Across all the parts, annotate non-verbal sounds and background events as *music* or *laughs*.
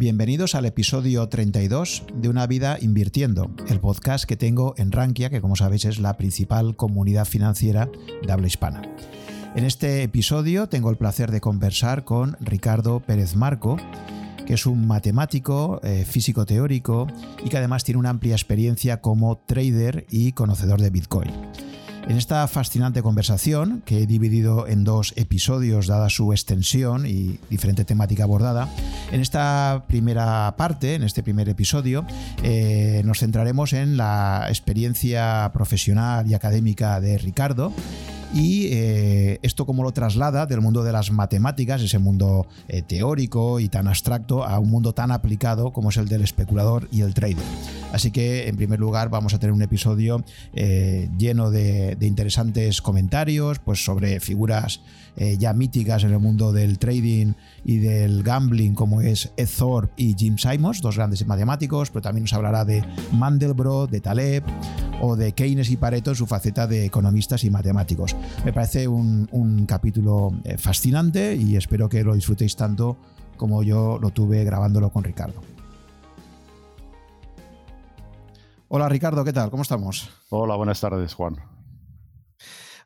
Bienvenidos al episodio 32 de Una vida invirtiendo, el podcast que tengo en Rankia, que como sabéis es la principal comunidad financiera de habla hispana. En este episodio tengo el placer de conversar con Ricardo Pérez Marco, que es un matemático, eh, físico teórico y que además tiene una amplia experiencia como trader y conocedor de Bitcoin. En esta fascinante conversación, que he dividido en dos episodios dada su extensión y diferente temática abordada, en esta primera parte, en este primer episodio, eh, nos centraremos en la experiencia profesional y académica de Ricardo y eh, esto como lo traslada del mundo de las matemáticas, ese mundo eh, teórico y tan abstracto, a un mundo tan aplicado como es el del especulador y el trader. Así que en primer lugar vamos a tener un episodio eh, lleno de, interesantes comentarios pues sobre figuras ya míticas en el mundo del trading y del gambling como es Ed Thorpe y Jim Simons, dos grandes matemáticos, pero también nos hablará de Mandelbrot, de Taleb o de Keynes y Pareto en su faceta de economistas y matemáticos. Me parece un, capítulo eh, fascinante y espero que lo disfrutéis tanto como yo lo tuve grabándolo con Ricardo. Hola Ricardo, ¿qué tal? ¿Cómo estamos? Hola, buenas tardes, Juan.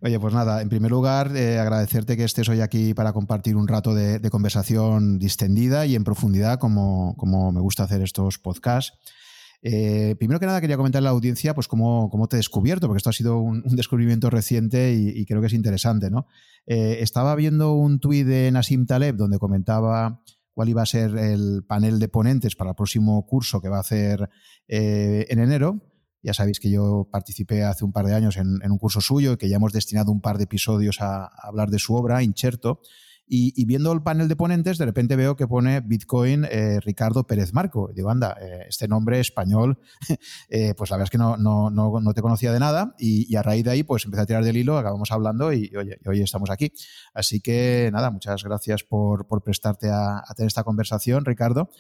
Oye, pues nada, en primer lugar, eh, agradecerte que estés hoy aquí para compartir un rato de, conversación distendida y en profundidad, como, como me gusta hacer estos podcasts. Eh, primero que nada, quería comentar a la audiencia pues cómo, te he descubierto, porque esto ha sido un, descubrimiento reciente y, creo que es interesante. ¿no? Eh, estaba viendo un tuit de Nassim Taleb donde comentaba cuál iba a ser el panel de ponentes para el próximo curso que va a hacer en enero. Ya sabéis que yo participé hace un par de años en, un curso suyo y que ya hemos destinado un par de episodios a, hablar de su obra, Incherto. Y, viendo el panel de ponentes, de repente veo que pone Bitcoin eh, Ricardo Pérez Marco. digo, anda, eh, este nombre español, *laughs* eh, pues la verdad es que no, no, no, te conocía de nada. Y, a raíz de ahí, pues empecé a tirar del hilo, acabamos hablando y, oye, hoy estamos aquí. Así que nada, muchas gracias por, por prestarte a tener esta conversación, Ricardo.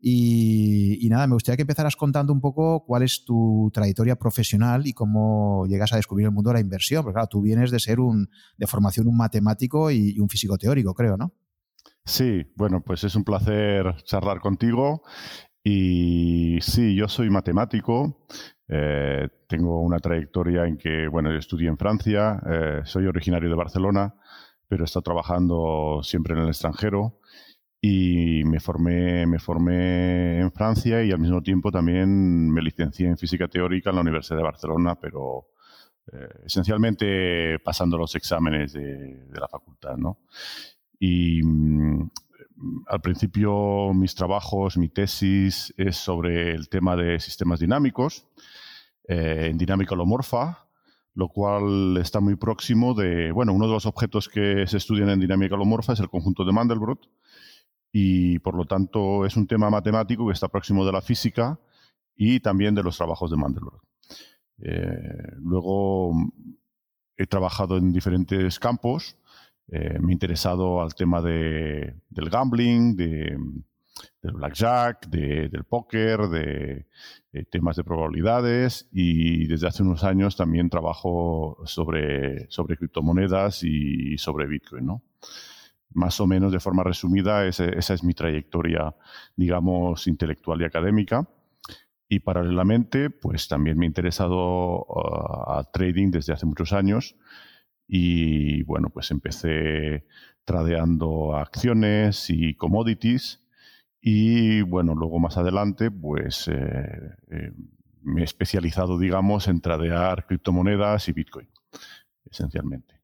Y, nada, me gustaría que empezaras contando un poco cuál es tu trayectoria profesional y cómo llegas a descubrir el mundo de la inversión. Porque claro, tú vienes de ser un, de formación un matemático y, un físico teórico, creo, ¿no? Sí, bueno, pues es un placer charlar contigo. Y sí, yo soy matemático. Eh, tengo una trayectoria en que, bueno, estudié en Francia, eh, soy originario de Barcelona, pero he estado trabajando siempre en el extranjero y me formé, me formé en Francia y al mismo tiempo también me licencié en física teórica en la Universidad de Barcelona, pero eh, esencialmente pasando los exámenes de, la facultad, ¿no? Y mm, al principio mis trabajos, mi tesis es sobre el tema de sistemas dinámicos, eh, en dinámica holomorfa, lo cual está muy próximo de, bueno, uno de los objetos que se estudian en dinámica holomorfa es el conjunto de Mandelbrot, y por lo tanto es un tema matemático que está próximo de la física y también de los trabajos de Mandelbrot. Eh, luego he trabajado en diferentes campos, eh, me he interesado al tema de, del gambling, de, del blackjack, de, del póker, de, temas de probabilidades y desde hace unos años también trabajo sobre, sobre criptomonedas y sobre Bitcoin. ¿no? Más o menos de forma resumida, esa es mi trayectoria, digamos, intelectual y académica. Y paralelamente, pues también me he interesado uh, al trading desde hace muchos años. Y bueno, pues empecé tradeando acciones y commodities. Y bueno, luego más adelante, pues eh, eh, me he especializado, digamos, en tradear criptomonedas y Bitcoin, esencialmente.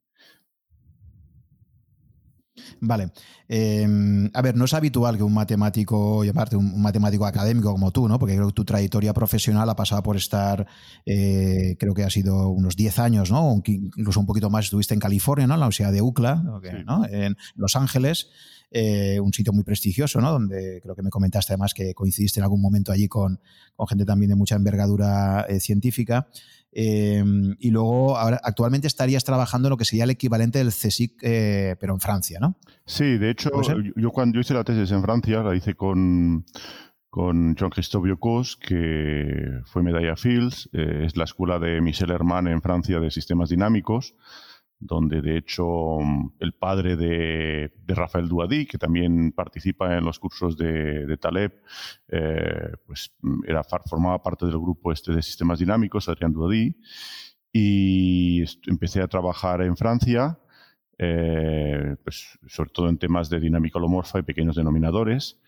Vale. Em, a ver, no es habitual que un matemático, llamarte un, matemático académico como tú, ¿no? Porque creo que tu trayectoria profesional ha pasado por estar, eh, creo que ha sido unos 10 años, ¿no? incluso un poquito más estuviste en California, ¿no? En la Universidad de UCLA, ¿no? En Los Ángeles. Eh, un sitio muy prestigioso, ¿no? Donde creo que me comentaste además que coincidiste en algún momento allí con, con gente también de mucha envergadura eh, científica. Em, y luego, ahora, actualmente estarías trabajando en lo que sería el equivalente del CSIC, eh, pero en Francia, ¿no? Sí, de hecho, yo cuando yo hice la tesis en Francia, la hice con, con Jean-Christophe Biocos, que fue medalla Fields, eh, es la escuela de Michel Herman en Francia de sistemas dinámicos. Donde de hecho el padre de, Rafael Duadí, que también participa en los cursos de, Taleb, eh, pues era, formaba parte del grupo este de sistemas dinámicos, Adrián Duadí, y empecé a trabajar en Francia, eh, pues sobre todo en temas de dinámica holomorfa y pequeños denominadores,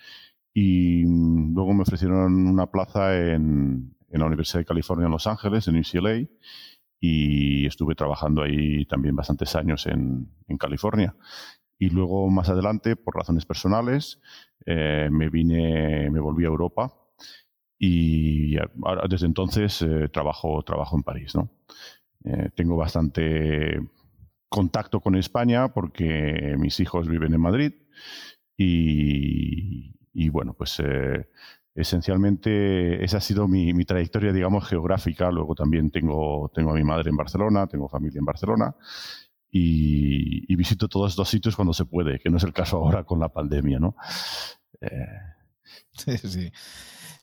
y luego me ofrecieron una plaza en, en la Universidad de California en Los Ángeles, en UCLA, y estuve trabajando ahí también bastantes años en, California. Y luego, más adelante, por razones personales, eh, me vine, me volví a Europa y desde entonces eh, trabajo, trabajo en París. ¿no? Eh, tengo bastante contacto con España porque mis hijos viven en Madrid y, y bueno, pues esencialmente esa ha sido mi, trayectoria, digamos, geográfica. Luego también tengo, tengo a mi madre en Barcelona, tengo familia en Barcelona y, visito todos estos sitios cuando se puede, que no es el caso ahora con la pandemia, ¿no? Eh, sí, sí.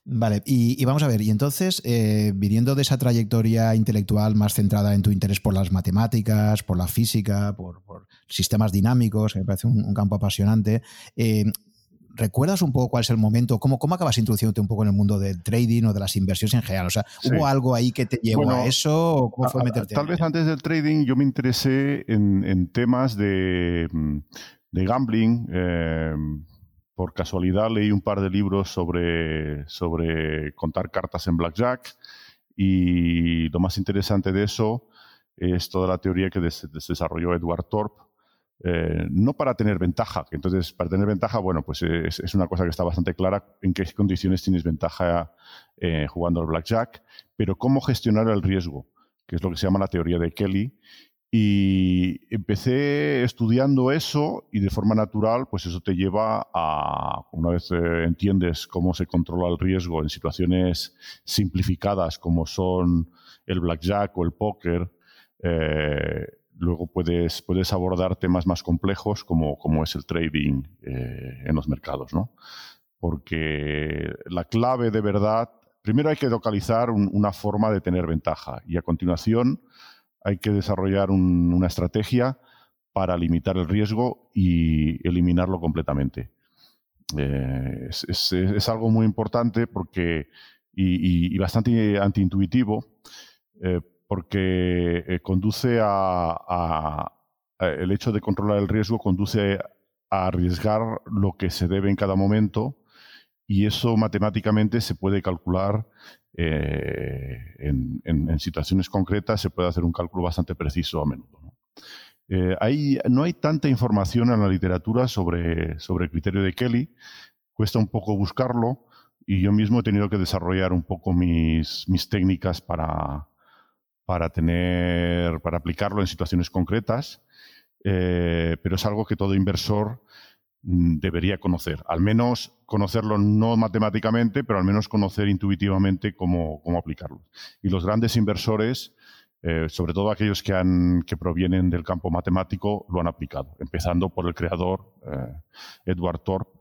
Vale, y, vamos a ver, y entonces, eh, viniendo de esa trayectoria intelectual más centrada en tu interés por las matemáticas, por la física, por, sistemas dinámicos, que me parece un, campo apasionante, eh, ¿Recuerdas un poco cuál es el momento? ¿Cómo, cómo acabas introduciéndote un poco en el mundo del trading o de las inversiones en general? O sea, ¿hubo algo ahí que te llevó a eso? O ¿Cómo fue meterte Tal vez antes del trading yo me interesé en, temas de, mm, gambling. Em, por casualidad leí un par de libros sobre, sobre contar cartas en blackjack y lo más interesante de eso es toda la teoría que desarrolló Edward Thorpe eh, no para tener ventaja, entonces para tener ventaja, bueno, pues es, una cosa que está bastante clara en qué condiciones tienes ventaja eh, jugando al blackjack, pero cómo gestionar el riesgo, que es lo que se llama la teoría de Kelly. Y empecé estudiando eso y de forma natural, pues eso te lleva a, una vez eh, entiendes cómo se controla el riesgo en situaciones simplificadas como son el blackjack o el póker, luego puedes, puedes abordar temas más complejos como, como es el trading eh, en los mercados, ¿no? Porque la clave de verdad, primero hay que localizar una forma de tener ventaja y a continuación hay que desarrollar una estrategia para limitar el riesgo y eliminarlo completamente. Eh, es, algo muy importante porque y, bastante antiintuitivo eh, porque eh, conduce a, el hecho de controlar el riesgo conduce a arriesgar lo que se debe en cada momento y eso matemáticamente se puede calcular eh, en, situaciones concretas, se puede hacer un cálculo bastante preciso a menudo. ¿no? Eh, no hay tanta información en la literatura sobre, sobre el criterio de Kelly, cuesta un poco buscarlo y yo mismo he tenido que desarrollar un poco mis, mis técnicas para, para tener, para aplicarlo en situaciones concretas, eh, pero es algo que todo inversor mm, debería conocer. Al menos conocerlo no matemáticamente, pero al menos conocer intuitivamente cómo, cómo aplicarlo. Y los grandes inversores, eh, sobre todo aquellos que, han, que provienen del campo matemático, lo han aplicado, empezando por el creador, eh, Edward Thorpe,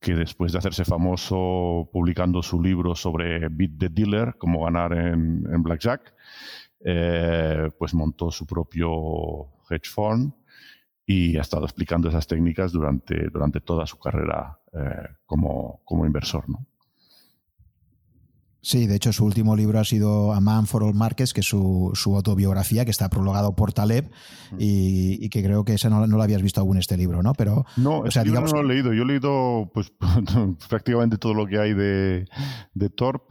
que después de hacerse famoso publicando su libro sobre Beat the Dealer, cómo ganar en, en Blackjack, eh, pues montó su propio hedge fund y ha estado explicando esas técnicas durante, durante toda su carrera eh, como, como, inversor. ¿no? Sí, de hecho su último libro ha sido A Man for All Markets, que es su, su autobiografía, que está prologado por Taleb y, que creo que esa no, no lo habías visto aún este libro, ¿no? Pero, no, o sea, digamos... no lo he leído. Yo he leído pues, *laughs* prácticamente todo lo que hay de, de Torp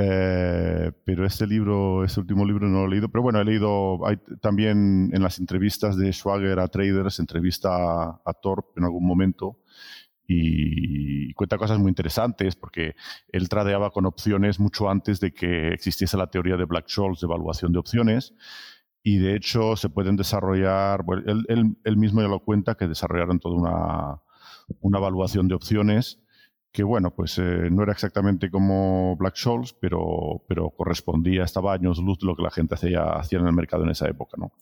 eh, pero este libro, este último libro no lo he leído. Pero bueno, he leído hay, también en las entrevistas de Schwager a traders, entrevista a, a Torp en algún momento y cuenta cosas muy interesantes porque él tradeaba con opciones mucho antes de que existiese la teoría de Black-Scholes de evaluación de opciones y de hecho se pueden desarrollar, él, él, mismo ya lo cuenta que desarrollaron toda una, una evaluación de opciones que bueno, pues eh, no era exactamente como Black Scholes, pero, pero correspondía, estaba años luz de lo que la gente hacía, hacía en el mercado en esa época. ¿no?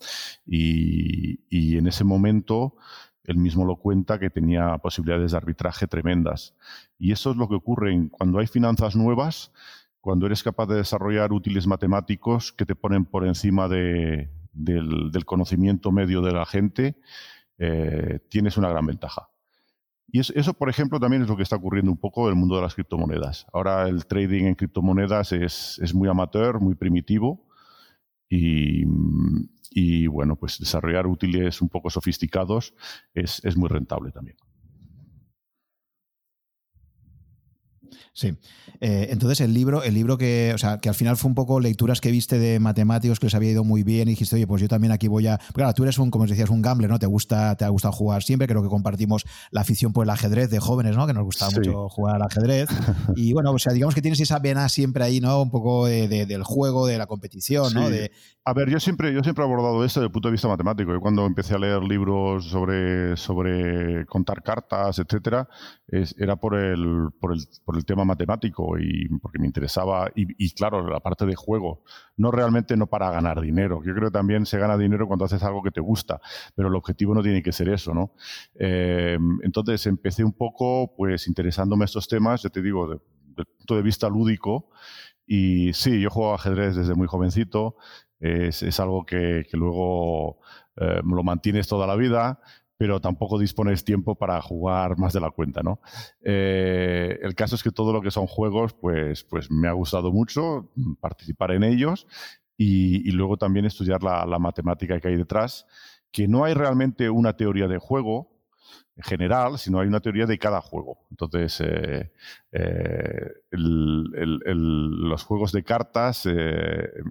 Y, en ese momento, él mismo lo cuenta que tenía posibilidades de arbitraje tremendas. Y eso es lo que ocurre cuando hay finanzas nuevas, cuando eres capaz de desarrollar útiles matemáticos que te ponen por encima de, del, conocimiento medio de la gente, eh, tienes una gran ventaja. Y eso, por ejemplo, también es lo que está ocurriendo un poco en el mundo de las criptomonedas. Ahora el trading en criptomonedas es, muy amateur, muy primitivo y, bueno, pues desarrollar útiles un poco sofisticados es muy rentable también. Sí. Eh, entonces, el libro, el libro que, o sea, que al final fue un poco lecturas que viste de matemáticos que les había ido muy bien y dijiste, oye, pues yo también aquí voy a. Claro, tú eres un, como decías, un gambler, ¿no? Te gusta, te ha gustado jugar siempre. Creo que compartimos la afición por el ajedrez de jóvenes, ¿no? Que nos gustaba mucho jugar al ajedrez. Y bueno, o sea, digamos que tienes esa vena siempre ahí, ¿no? Un poco del juego, de la competición, ¿no? De, a ver, yo siempre, yo siempre he abordado esto desde el punto de vista matemático. Yo cuando empecé a leer libros sobre, sobre contar cartas, etcétera, era por el, por, el, por el tema matemático y porque me interesaba. Y, claro, la parte de juego. No realmente no para ganar dinero. Yo creo que también se gana dinero cuando haces algo que te gusta, pero el objetivo no tiene que ser eso, ¿no? Eh, entonces empecé un poco, pues, interesándome estos temas, ya te digo, desde el punto de vista lúdico. Y sí, yo juego ajedrez desde muy jovencito es, algo que, luego eh, lo mantienes toda la vida, pero tampoco dispones tiempo para jugar más de la cuenta, ¿no? Eh, el caso es que todo lo que son juegos, pues, pues me ha gustado mucho participar en ellos y, luego también estudiar la, matemática que hay detrás, que no hay realmente una teoría de juego, general, sino hay una teoría de cada juego. Entonces, eh, eh, los juegos de cartas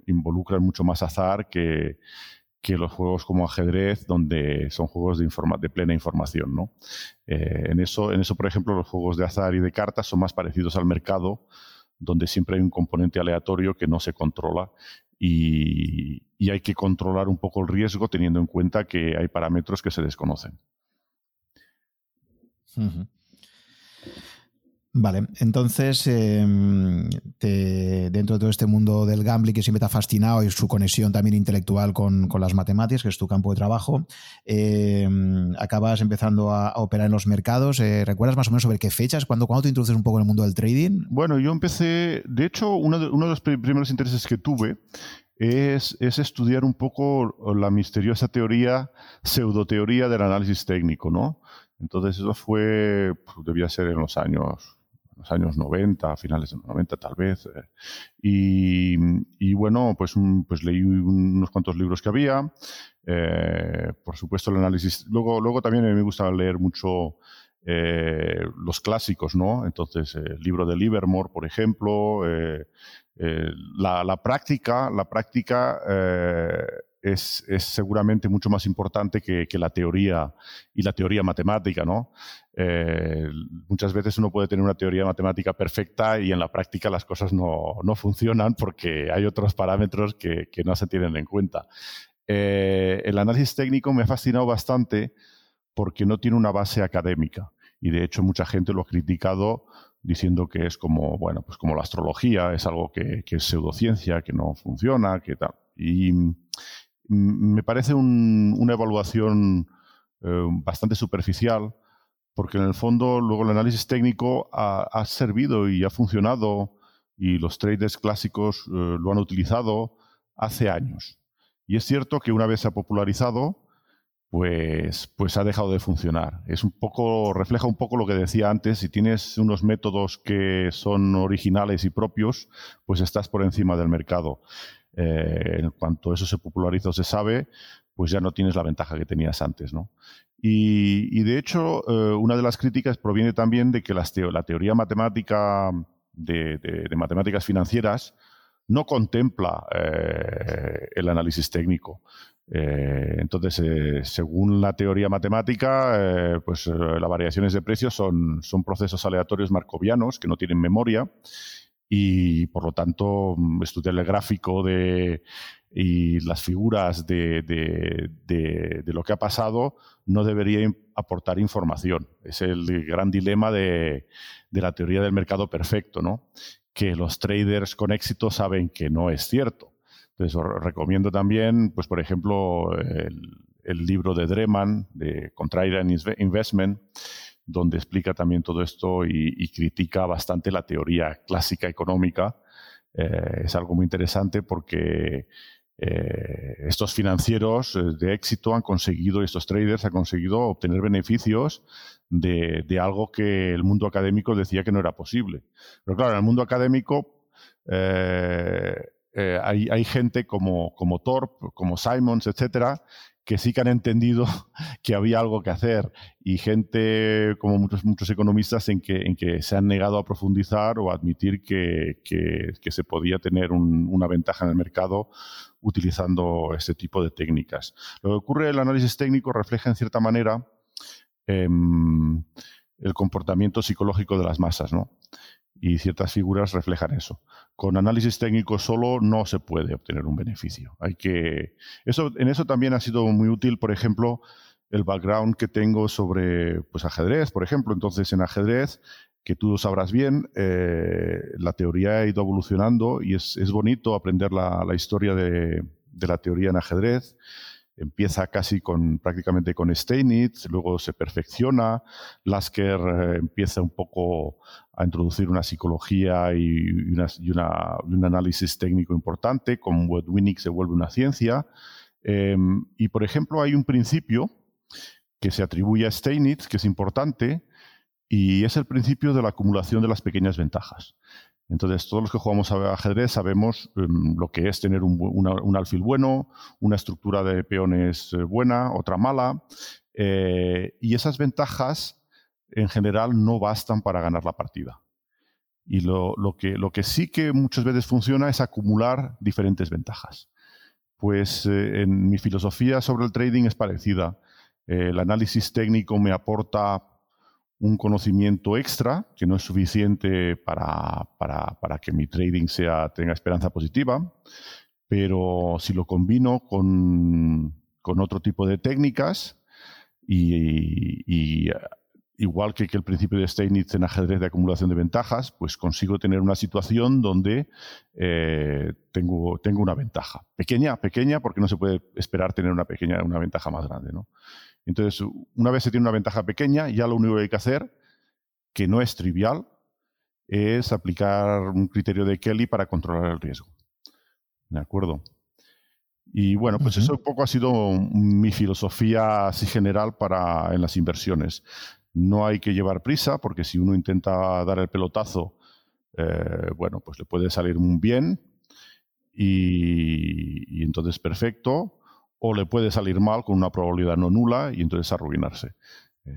involucran mucho más azar que, los juegos como ajedrez, donde son juegos de, de plena información. ¿no? en, eso, en eso, por ejemplo, los juegos de azar y de cartas son más parecidos al mercado, donde siempre hay un componente aleatorio que no se controla y hay que controlar un poco el riesgo teniendo en cuenta que hay parámetros que se desconocen. Vale, entonces em, dentro de todo este mundo del gambling que siempre te ha fascinado y su conexión también intelectual con, las matemáticas, que es tu campo de trabajo, em, acabas empezando a, operar en los mercados. Eh, ¿Recuerdas más o menos sobre qué fechas? ¿Cuándo, te introduces un poco en el mundo del trading? Bueno, yo empecé, de hecho, uno de, uno de los primeros intereses que tuve es, es, estudiar un poco la misteriosa teoría, pseudoteoría del análisis técnico, ¿no? Entonces eso fue, pues, debía ser en los años, los años 90, finales de los 90 tal vez. Eh. Y, bueno, pues, pues leí unos cuantos libros que había. Eh, por supuesto el análisis. Luego, luego también me gusta leer mucho eh, los clásicos, ¿no? Entonces, el libro de Livermore, por ejemplo. la, práctica, la práctica es, seguramente mucho más importante que, la teoría y la teoría matemática, ¿no? Eh, muchas veces uno puede tener una teoría matemática perfecta y en la práctica las cosas no, funcionan porque hay otros parámetros que, no se tienen en cuenta. Eh, el análisis técnico me ha fascinado bastante porque no tiene una base académica y de hecho mucha gente lo ha criticado diciendo que es como, bueno, pues como la astrología, es algo que, que es pseudociencia, que no funciona, que tal. Y, me parece una evaluación eh, bastante superficial, porque en el fondo luego el análisis técnico ha, servido y ha funcionado y los traders clásicos eh, lo han utilizado hace años. Y es cierto que una vez se ha popularizado, pues, pues ha dejado de funcionar. Es un poco, refleja un poco lo que decía antes, si tienes unos métodos que son originales y propios, pues estás por encima del mercado. Eh, en cuanto eso se populariza o se sabe, pues ya no tienes la ventaja que tenías antes, ¿no? Y, de hecho, eh, una de las críticas proviene también de que la teoría matemática de, matemáticas financieras no contempla eh, el análisis técnico. entonces, según la teoría matemática, pues las variaciones de precios son, son procesos aleatorios marcovianos que no tienen memoria y por lo tanto mm, estudiar el gráfico de, y las figuras de, de, lo que ha pasado no debería aportar información. Es el gran dilema de, la teoría del mercado perfecto, ¿no? que los traders con éxito saben que no es cierto. Entonces, os recomiendo también, pues, por ejemplo, el, el libro de Dreman, de Contrarian Investment, donde explica también todo esto y, critica bastante la teoría clásica económica. Eh, es algo muy interesante porque eh, estos financieros eh, de éxito han conseguido, estos traders han conseguido obtener beneficios de, algo que el mundo académico decía que no era posible. Pero claro, en el mundo académico hay, hay, gente como, como Torp, como Simons, etcétera, que sí que han entendido *laughs* que había algo que hacer y gente como muchos, muchos economistas en que, en que se han negado a profundizar o a admitir que, que, se podía tener una ventaja en el mercado utilizando este tipo de técnicas. Lo que ocurre, el análisis técnico refleja en cierta manera em, el comportamiento psicológico de las masas, ¿no? Y ciertas figuras reflejan eso. Con análisis técnico solo no se puede obtener un beneficio. Hay que eso en eso también ha sido muy útil, por ejemplo, el background que tengo sobre pues ajedrez, por ejemplo. Entonces, en ajedrez, que tú lo sabrás bien, eh, la teoría ha ido evolucionando y es, bonito aprender la, historia de, de la teoría en ajedrez empieza casi con prácticamente con Steinitz, luego se perfecciona, Lasker eh, empieza un poco a introducir una psicología y, un análisis técnico importante, con Winnick se vuelve una ciencia. Em, y por ejemplo hay un principio que se atribuye a Steinitz, que es importante, y es el principio de la acumulación de las pequeñas ventajas. Entonces, todos los que jugamos a ajedrez sabemos em, lo que es tener un, alfil bueno, una estructura de peones eh, buena, otra mala, eh, y esas ventajas en general no bastan para ganar la partida. Y lo, que, sí que muchas veces funciona es acumular diferentes ventajas. Pues eh, en mi filosofía sobre el trading es parecida. el análisis técnico me aporta un conocimiento extra que no es suficiente para, que mi trading sea, tenga esperanza positiva, pero si lo combino con, otro tipo de técnicas y, igual que, el principio de Steinitz en ajedrez de acumulación de ventajas, pues consigo tener una situación donde eh, tengo, tengo una ventaja. Pequeña, pequeña, porque no se puede esperar tener una pequeña, una ventaja más grande, ¿no? Entonces, una vez se tiene una ventaja pequeña, ya lo único que hay que hacer, que no es trivial, es aplicar un criterio de Kelly para controlar el riesgo. ¿De acuerdo? Y bueno, pues eso un poco ha sido mi filosofía así general para en las inversiones. No hay que llevar prisa, porque si uno intenta dar el pelotazo, eh, bueno, pues le puede salir muy bien y entonces perfecto o le puede salir mal con una probabilidad no nula y entonces arruinarse. Eh,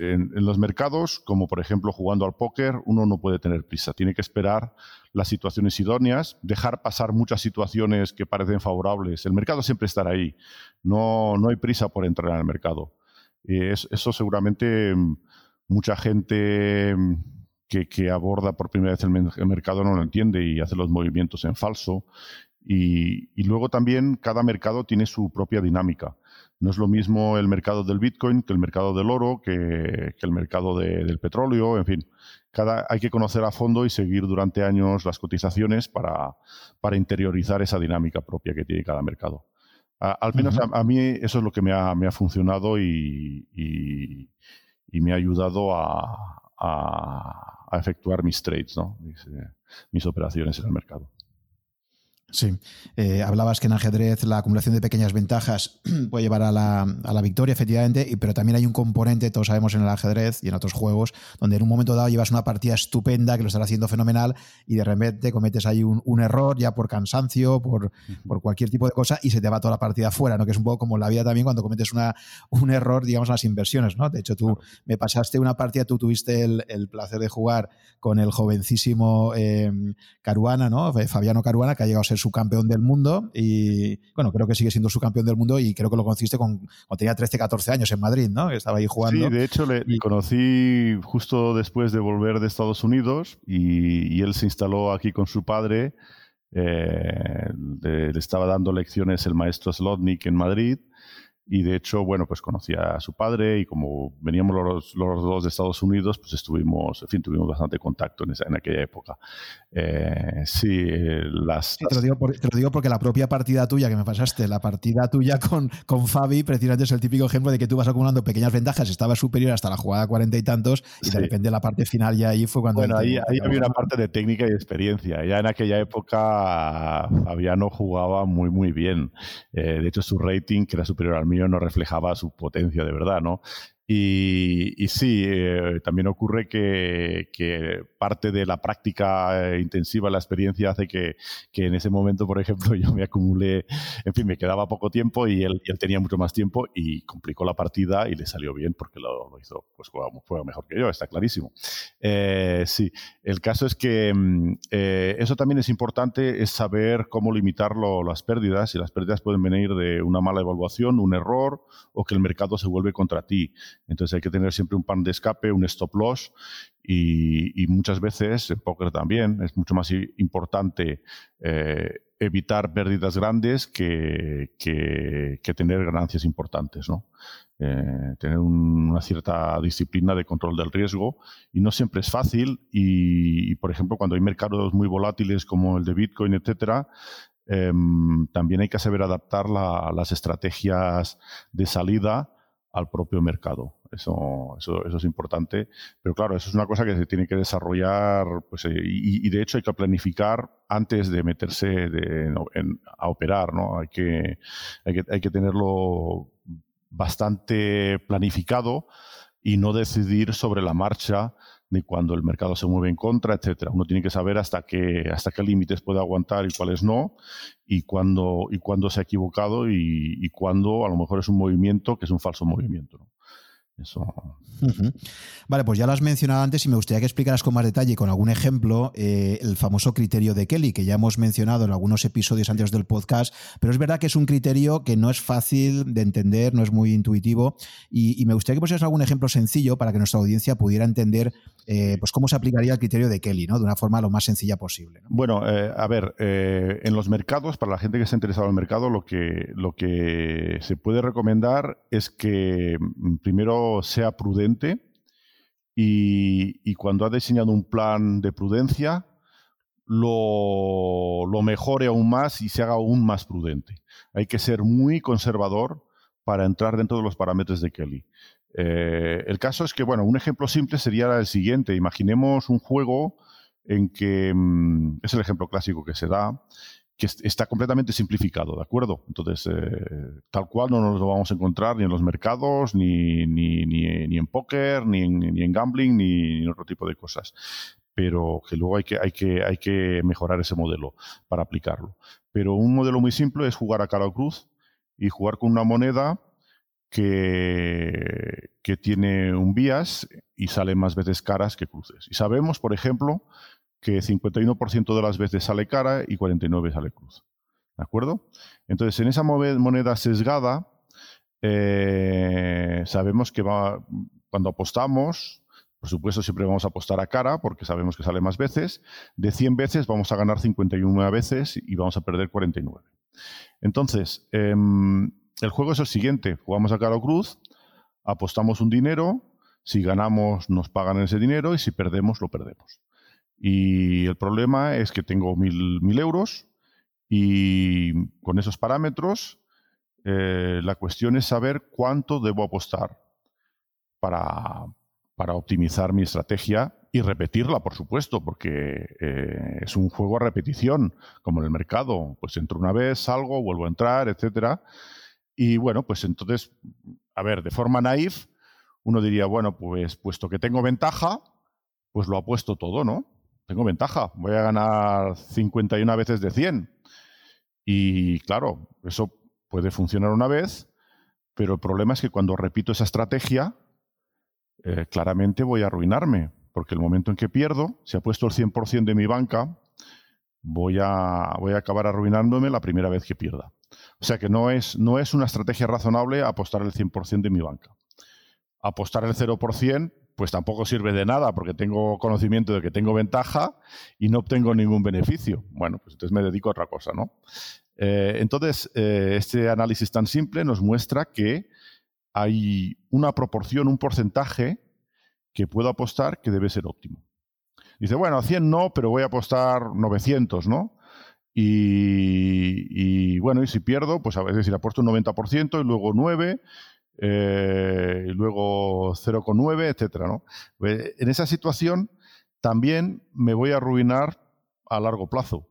en, los mercados, como por ejemplo jugando al póker, uno no puede tener prisa, tiene que esperar las situaciones idóneas, dejar pasar muchas situaciones que parecen favorables. El mercado siempre estará ahí, no, no hay prisa por entrar en el mercado. eso seguramente mm, mucha gente mm, que, aborda por primera vez el, mercado no lo entiende y hace los movimientos en falso y, luego también cada mercado tiene su propia dinámica. No es lo mismo el mercado del Bitcoin que el mercado del oro, que, el mercado del petróleo, en fin. Cada, hay que conocer a fondo y seguir durante años las cotizaciones para, para interiorizar esa dinámica propia que tiene cada mercado. al menos a, mí eso es lo que me ha, me ha funcionado y, y, me ha ayudado a, a, efectuar mis trades, ¿no? Eh, mis operaciones en el mercado. Sí, eh, hablabas que en ajedrez la acumulación de pequeñas ventajas *clears throat* puede llevar a la, a la victoria, efectivamente, y, pero también hay un componente, todos sabemos en el ajedrez y en otros juegos, donde en un momento dado llevas una partida estupenda que lo estás haciendo fenomenal y de repente cometes ahí un, un error ya por cansancio, por, por, cualquier tipo de cosa y se te va toda la partida fuera, ¿no? que es un poco como en la vida también cuando cometes una, un error, digamos, en las inversiones. ¿no? De hecho, tú me pasaste una partida, tú tuviste el, el placer de jugar con el jovencísimo eh, Caruana, ¿no? Fabiano Caruana, que ha llegado a ser su campeón del mundo y, bueno, creo que sigue siendo su campeón del mundo y creo que lo conociste con, cuando tenía 13, 14 años en Madrid, ¿no? Estaba ahí jugando. Sí, de hecho le conocí justo después de volver de Estados Unidos y, él se instaló aquí con su padre. Eh, le, estaba dando lecciones el maestro Slotnik en Madrid y de hecho, bueno, pues conocía a su padre y como veníamos los, los dos de Estados Unidos, pues estuvimos, en fin, tuvimos bastante contacto en, esa, en aquella época. Eh, sí, las... te, lo digo te, lo digo porque la propia partida tuya que me pasaste, la partida tuya con, con Fabi, precisamente es el típico ejemplo de que tú vas acumulando pequeñas ventajas, estaba superior hasta la jugada cuarenta y tantos y de repente la parte final ya ahí fue cuando... Bueno, ahí, ahí había una parte de técnica y experiencia. Ya en aquella época Fabiano jugaba muy, muy bien. Eh, de hecho, su rating, que era superior al mío, no reflejaba su potencia de verdad, ¿no? Y, sí, eh, también ocurre que, parte de la práctica eh, intensiva, la experiencia, hace que, en ese momento, por ejemplo, *laughs* yo me acumulé, en fin, me quedaba poco tiempo y él, él tenía mucho más tiempo y complicó la partida y le salió bien porque lo, hizo, pues juega, mejor que yo, está clarísimo. Eh, sí, el caso es que mm, eso también es importante, es saber cómo limitar las pérdidas y las pérdidas pueden venir de una mala evaluación, un error o que el mercado se vuelve contra ti. Entonces hay que tener siempre un pan de escape, un stop loss y, muchas veces en póker también es mucho más importante eh, evitar pérdidas grandes que, tener ganancias importantes. ¿no? Eh, tener una cierta disciplina de control del riesgo y no siempre es fácil y, por ejemplo cuando hay mercados muy volátiles como el de Bitcoin, etcétera, em, también hay que saber adaptar las estrategias de salida al propio mercado. Eso, eso, es importante. Pero claro, eso es una cosa que se tiene que desarrollar pues, eh, y, de hecho hay que planificar antes de meterse a operar. ¿no? Hay, que, hay, que, hay que tenerlo bastante planificado y no decidir sobre la marcha de cuando el mercado se mueve en contra, etcétera. Uno tiene que saber hasta qué, hasta qué límites puede aguantar y cuáles no, y cuándo, y cuándo se ha equivocado y, cuándo a lo mejor es un movimiento que es un falso movimiento. Eso. Vale, pues ya lo has mencionado antes y me gustaría que explicaras con más detalle, con algún ejemplo, eh, el famoso criterio de Kelly, que ya hemos mencionado en algunos episodios antes del podcast, pero es verdad que es un criterio que no es fácil de entender, no es muy intuitivo, y, me gustaría que pusieras algún ejemplo sencillo para que nuestra audiencia pudiera entender eh, pues cómo se aplicaría el criterio de Kelly, ¿no? De una forma lo más sencilla posible. Bueno, eh, a ver, en los mercados, para la gente que está interesada en el mercado, lo que, lo que se puede recomendar es que mm, sea prudente y, cuando ha diseñado un plan de prudencia, lo, mejore aún más y se haga aún más prudente. Hay que ser muy conservador para entrar dentro de los parámetros de Kelly. Eh, el caso es que, bueno, un ejemplo simple sería el siguiente. Imaginemos un juego en que, mm, es el ejemplo clásico que se da, que está completamente simplificado, ¿de acuerdo? Entonces, eh, tal cual no nos lo vamos a encontrar ni en los mercados, ni, ni, ni, en póker, ni en, ni en gambling, ni en otro tipo de cosas. Pero que luego hay que, hay, que, hay que mejorar ese modelo para aplicarlo. Pero un modelo muy simple es jugar a cara o cruz y jugar con una moneda que, que tiene un bias y sale más veces caras que cruces. Y sabemos, por ejemplo, que 51% de las veces sale cara y 49 sale cruz. ¿De acuerdo? Entonces, en esa moneda sesgada, eh, sabemos que va, cuando apostamos, por supuesto, siempre vamos a apostar a cara porque sabemos que sale más veces. De 100 veces vamos a ganar 51 veces y vamos a perder 49. Entonces, em, el juego es el siguiente. Jugamos a cara o cruz, apostamos un dinero, si ganamos nos pagan ese dinero y si perdemos lo perdemos. Y el problema es que tengo mil, mil euros y con esos parámetros eh, la cuestión es saber cuánto debo apostar para, para, optimizar mi estrategia y repetirla, por supuesto, porque eh, es un juego a repetición, como en el mercado. Pues entro una vez, salgo, vuelvo a entrar, etcétera. Y bueno, pues entonces, a ver, de forma naif, uno diría, bueno, pues puesto que tengo ventaja, pues lo apuesto todo, ¿no? Tengo ventaja, voy a ganar 51 veces de 100. Y claro, eso puede funcionar una vez, pero el problema es que cuando repito esa estrategia, eh, claramente voy a arruinarme, porque el momento en que pierdo, si puesto el 100% de mi banca, voy a, voy a acabar arruinándome la primera vez que pierda. O sea que no es, no es una estrategia razonable apostar el 100% de mi banca. Apostar el 0% pues tampoco sirve de nada porque tengo conocimiento de que tengo ventaja y no obtengo ningún beneficio. Bueno, pues entonces me dedico a otra cosa, ¿no? Eh, entonces, eh, este análisis tan simple nos muestra que hay una proporción, un porcentaje que puedo apostar que debe ser óptimo. Dice, bueno, a 100 no, pero voy a apostar 900, ¿no? Y, bueno, y si pierdo, pues a veces si apuesto un 90% y luego 9, eh, luego 0,9, etcétera, ¿no? Pues, en esa situación también me voy a arruinar a largo plazo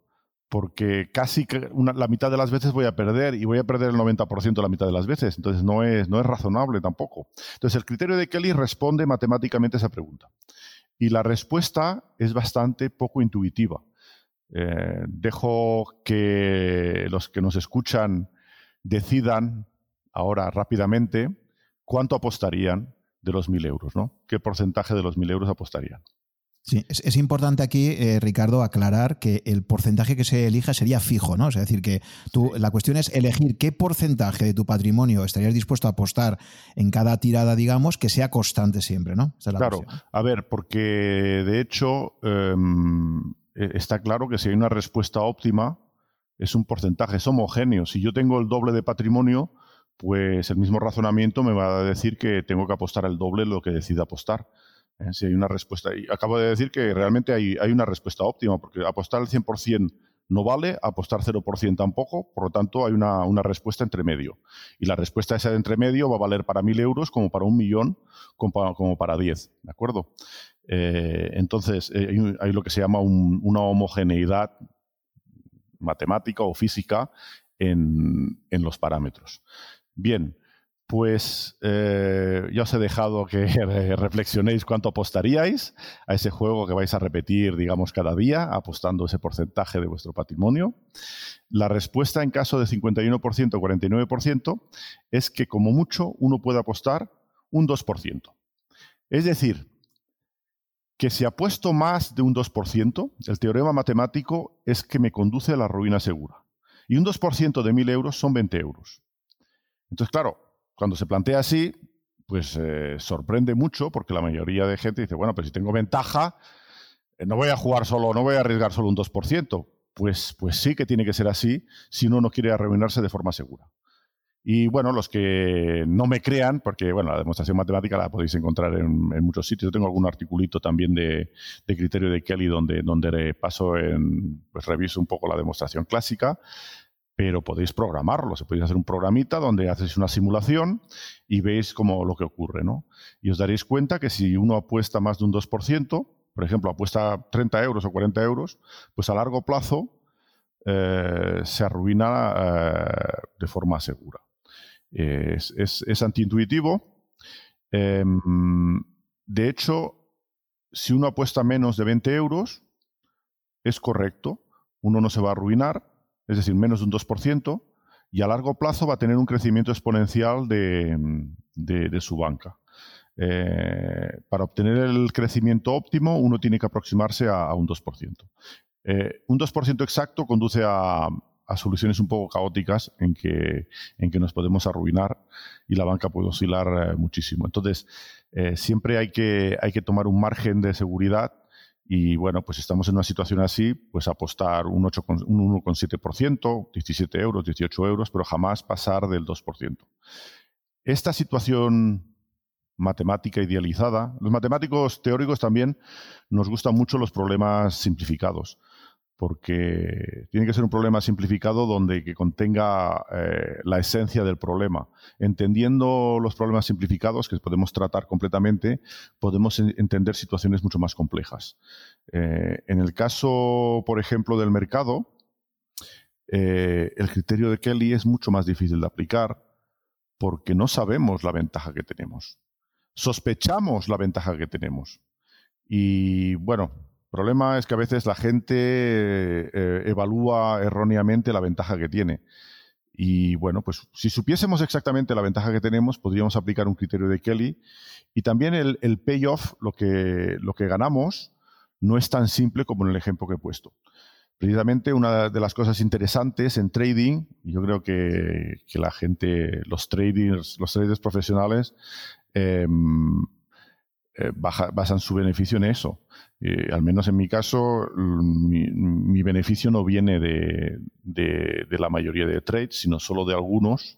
porque casi la mitad de las veces voy a perder y voy a perder el 90% la mitad de las veces. Entonces no es, no es razonable tampoco. Entonces el criterio de Kelly responde matemáticamente a esa pregunta. Y la respuesta es bastante poco intuitiva. Eh, dejo que los que nos escuchan decidan ahora rápidamente cuánto apostarían de los 1.000 euros, ¿no? ¿Qué porcentaje de los 1.000 euros apostarían? Sí, es, importante aquí, eh, Ricardo, aclarar que el porcentaje que se elija sería fijo, ¿no? Es decir, que tú, la cuestión es elegir qué porcentaje de tu patrimonio estarías dispuesto a apostar en cada tirada, digamos, que sea constante siempre, ¿no? claro, a ver, porque de hecho em, e, está claro que si hay una respuesta óptima, es un porcentaje, es homogéneo. Si yo tengo el doble de patrimonio, pues el mismo razonamiento me va a decir que tengo que apostar el doble lo que decida apostar. ¿eh? Si hay una respuesta. Y acabo de decir que realmente hay, una respuesta óptima, porque apostar al 100% no vale, apostar 0% tampoco, por lo tanto hay una, respuesta entre medio. Y la respuesta esa de entre medio va a valer para 1.000 euros como para un millón, como para, 10, ¿de acuerdo? Eh, entonces eh, hay, lo que se llama una homogeneidad matemática o física en los parámetros. Bien, pues eh, ya os he dejado que *laughs* reflexionéis cuánto apostaríais a ese juego que vais a repetir, digamos, cada día, apostando ese porcentaje de vuestro patrimonio. La respuesta en caso de 51% o 49% es que como mucho uno puede apostar un 2%. Es decir, que si apuesto más de un 2%, el teorema matemático es que me conduce a la ruina segura. Y un 2% de 1.000 euros son 20 euros. Entonces, claro, cuando se plantea así, pues eh, sorprende mucho porque la mayoría de gente dice, bueno, pero si tengo ventaja, eh, no voy a jugar solo, no voy a arriesgar solo un 2%. Pues, pues sí que tiene que ser así si uno no quiere arruinarse de forma segura. Y bueno, los que no me crean, porque bueno, la demostración matemática la podéis encontrar en, muchos sitios. Yo tengo algún articulito también de, criterio de Kelly donde, donde paso en, pues reviso un poco la demostración clásica pero podéis programarlo. Se podéis hacer un programita donde hacéis una simulación y veis cómo lo que ocurre, ¿no? Y os daréis cuenta que si uno apuesta más de un 2%, por ejemplo, apuesta 30 euros o 40 euros, pues a largo plazo eh, se arruina eh, de forma segura. Es, es, antiintuitivo. Em, de hecho, si uno apuesta menos de 20 euros, es correcto, uno no se va a arruinar, es decir, menos de un 2%, y a largo plazo va a tener un crecimiento exponencial de, su banca. Eh, para obtener el crecimiento óptimo, uno tiene que aproximarse a, un 2%. Eh, un 2% exacto conduce a, soluciones un poco caóticas en que, nos podemos arruinar y la banca puede oscilar eh, muchísimo. Entonces, siempre hay que tomar un margen de seguridad y bueno, pues estamos en una situación así, pues apostar un, 8, un 1,7%, 17 euros, 18 euros, pero jamás pasar del 2%. Esta situación matemática idealizada, los matemáticos teóricos también nos gustan mucho los problemas simplificados porque tiene que ser un problema simplificado donde que contenga eh, la esencia del problema. Entendiendo los problemas simplificados que podemos tratar completamente, podemos entender situaciones mucho más complejas. Eh, en el caso, por ejemplo, del mercado, eh, el criterio de Kelly es mucho más difícil de aplicar porque no sabemos la ventaja que tenemos. Sospechamos la ventaja que tenemos. Y bueno, problema es que a veces la gente eh, evalúa erróneamente la ventaja que tiene. Y bueno, pues si supiésemos exactamente la ventaja que tenemos, podríamos aplicar un criterio de Kelly. Y también el, payoff, lo que, lo que ganamos, no es tan simple como en el ejemplo que he puesto. Precisamente una de las cosas interesantes en trading, yo creo que, la gente, los traders, los traders profesionales, em, eh, basan su beneficio en eso. Eh, al menos en mi caso, mi, beneficio no viene de, de, la mayoría de trades, sino solo de algunos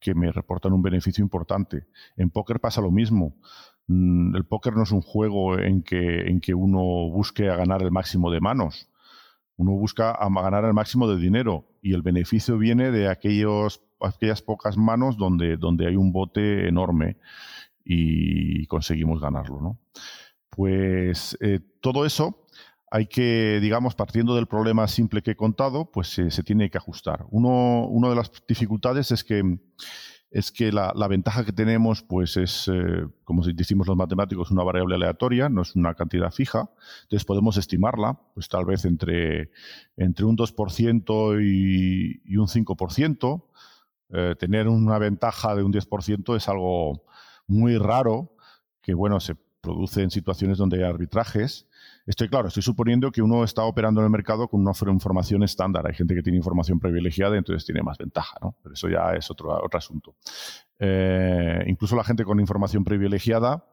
que me reportan un beneficio importante. En póker pasa lo mismo. Mm, el póker no es un juego en que, en que uno busque a ganar el máximo de manos. Uno busca a ganar el máximo de dinero y el beneficio viene de aquellos, aquellas pocas manos donde, donde hay un bote enorme y conseguimos ganarlo. ¿no? Pues eh, todo eso hay que, digamos, partiendo del problema simple que he contado, pues se tiene que ajustar. Uno, una de las dificultades es que, es que la, ventaja que tenemos, pues es, eh, como decimos los matemáticos, una variable aleatoria, no es una cantidad fija. Entonces podemos estimarla, pues tal vez entre, entre un 2% y, y, un 5%. Eh, tener una ventaja de un 10% es algo muy raro que, bueno, se produce en situaciones donde hay arbitrajes. Estoy claro, estoy suponiendo que uno está operando en el mercado con una información estándar. Hay gente que tiene información privilegiada entonces tiene más ventaja, ¿no? Pero eso ya es otro, otro asunto. Eh, incluso la gente con información privilegiada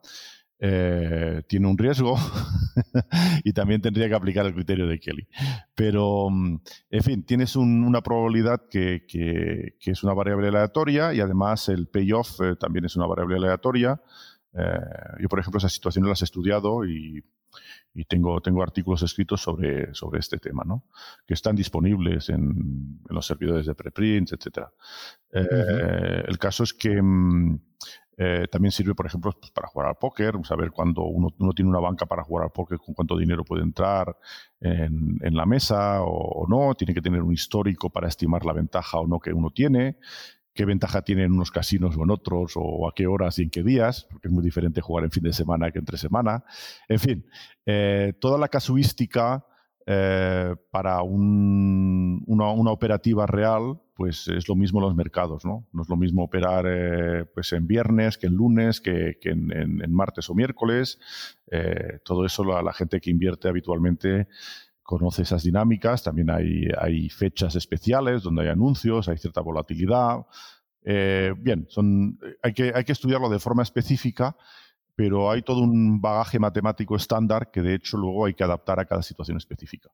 eh, tiene un riesgo *laughs* y también tendría que aplicar el criterio de Kelly. Pero, mm, en fin, tienes una probabilidad que, es una variable aleatoria y además el payoff eh, también es una variable aleatoria. Eh, yo, por ejemplo, esas situaciones las he estudiado y, tengo, tengo artículos escritos sobre, sobre este tema, ¿no? que están disponibles en, los servidores de preprints, etc. Eh, el caso es que mm, eh, también sirve, por ejemplo, pues, para jugar al póker, saber cuándo uno, tiene una banca para jugar al póker, con cuánto dinero puede entrar en, la mesa o, no, tiene que tener un histórico para estimar la ventaja o no que uno tiene qué ventaja tiene en unos casinos o en otros, o a qué horas y en qué días, porque es muy diferente jugar en fin de semana que entre semana. En fin, eh, toda la casuística eh, para una, operativa real, pues es lo mismo en los mercados, ¿no? No es lo mismo operar eh, pues en viernes que en lunes, que, en, martes o miércoles. todo eso la gente que invierte habitualmente conoce esas dinámicas. También hay, hay fechas especiales donde hay anuncios, hay cierta volatilidad. Eh, bien, son, hay, que, hay que estudiarlo de forma específica, pero hay todo un bagaje matemático estándar que de hecho luego hay que adaptar a cada situación específica.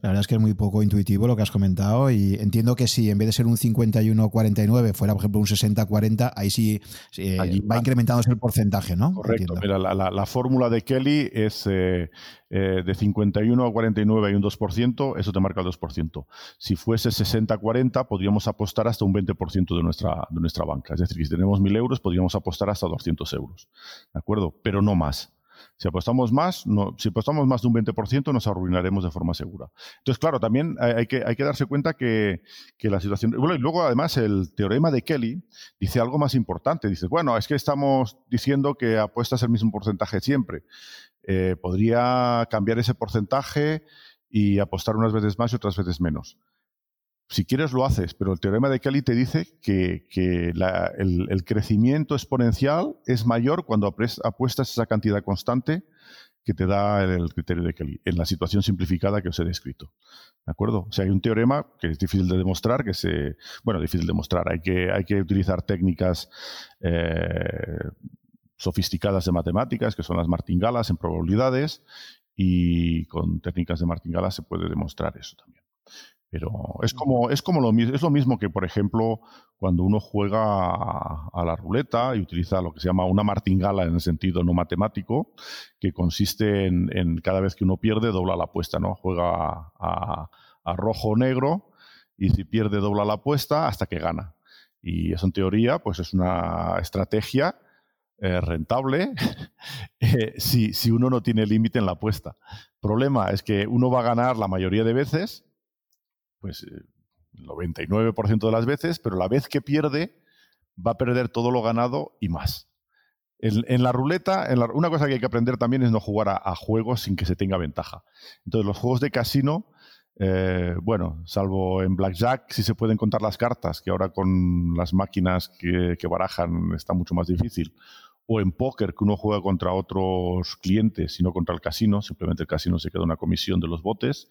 La verdad es que es muy poco intuitivo lo que has comentado y entiendo que si en vez de ser un 51-49 fuera, por ejemplo, un 60-40, ahí sí eh, va incrementándose el porcentaje, ¿no? Correcto. Mira, la, fórmula de Kelly es eh, eh, de 51 a 49 hay un 2%, eso te marca el 2%. Si fuese 60-40, podríamos apostar hasta un 20% de nuestra, de nuestra banca. Es decir, si tenemos 1.000 euros, podríamos apostar hasta 200 euros. ¿De acuerdo? Pero no más. Si apostamos más, si apostamos más de un 20%, nos arruinaremos de forma segura. Entonces, claro, también hay que, hay que darse cuenta que, la situación. Y luego, además, el teorema de Kelly dice algo más importante. Dice, bueno, es que estamos diciendo que apuestas el mismo porcentaje siempre. Eh, podría cambiar ese porcentaje y apostar unas veces más y otras veces menos si quieres lo haces, pero el teorema de Kelly te dice que, el, crecimiento exponencial es mayor cuando apuestas esa cantidad constante que te da el, criterio de Kelly, en la situación simplificada que os he descrito. ¿De acuerdo? O sea, hay un teorema que es difícil de demostrar, que se. Bueno, difícil de demostrar. Hay que, hay que utilizar técnicas eh, sofisticadas de matemáticas, que son las martingalas en probabilidades, y con técnicas de martingala se puede demostrar eso también. Pero es como, es como lo mismo, es lo mismo que, por ejemplo, cuando uno juega a, la ruleta y utiliza lo que se llama una martingala en el sentido no matemático, que consiste en, cada vez que uno pierde, dobla la apuesta, ¿no? Juega a, rojo o negro y si pierde, dobla la apuesta hasta que gana. Y eso en teoría, pues es una estrategia eh, rentable *laughs* eh, si, si uno no tiene límite en la apuesta. Problema es que uno va a ganar la mayoría de veces pues el eh, 99% de las veces, pero la vez que pierde va a perder todo lo ganado y más. En, la ruleta, una cosa que hay que aprender también es no jugar a, juegos sin que se tenga ventaja. Entonces, los juegos de casino, eh, bueno, salvo en Blackjack, si se pueden contar las cartas, que ahora con las máquinas que barajan está mucho más difícil o en póker que uno juega contra otros clientes y no contra el casino, simplemente el casino se queda una comisión de los botes,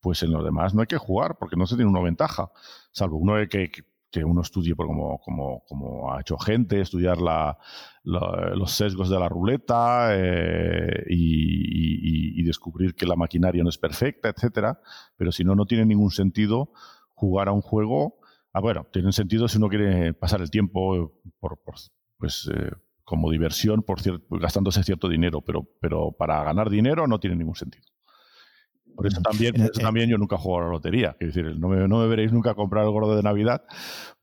pues en los demás no hay que jugar porque no se tiene una ventaja, salvo uno que, que uno estudie como, como, como ha hecho gente, estudiar la, los sesgos de la ruleta eh, y, y, descubrir que la maquinaria no es perfecta, etcétera. Pero si no, no tiene ningún sentido jugar a un juego. Ah, bueno, tiene sentido si uno quiere pasar el tiempo por, pues, eh, como diversión, por gastándose cierto dinero, pero, pero para ganar dinero no tiene ningún sentido. Por eso también, también yo nunca juego a la lotería. Es decir, no me, no me, veréis nunca comprar el gordo de Navidad,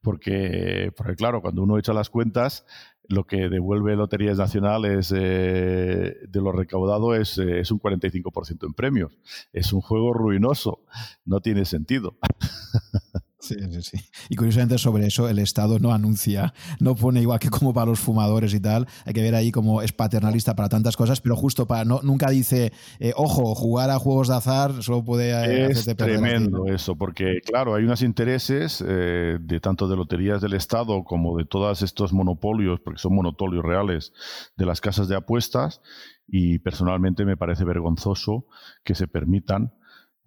porque, porque claro, cuando uno echa las cuentas, lo que devuelve Loterías Nacionales eh, de lo recaudado es, eh, es un 45% en premios. Es un juego ruinoso. No tiene sentido. *laughs* Sí, sí, sí. Y curiosamente sobre eso el Estado no anuncia, no pone igual que como para los fumadores y tal. Hay que ver ahí como es paternalista para tantas cosas, pero justo para no nunca dice, eh, ojo, jugar a juegos de azar solo puede eh, es tremendo eso, porque claro, hay unos intereses eh, de tanto de loterías del Estado como de todos estos monopolios, porque son monopolios reales de las casas de apuestas. Y personalmente me parece vergonzoso que se permitan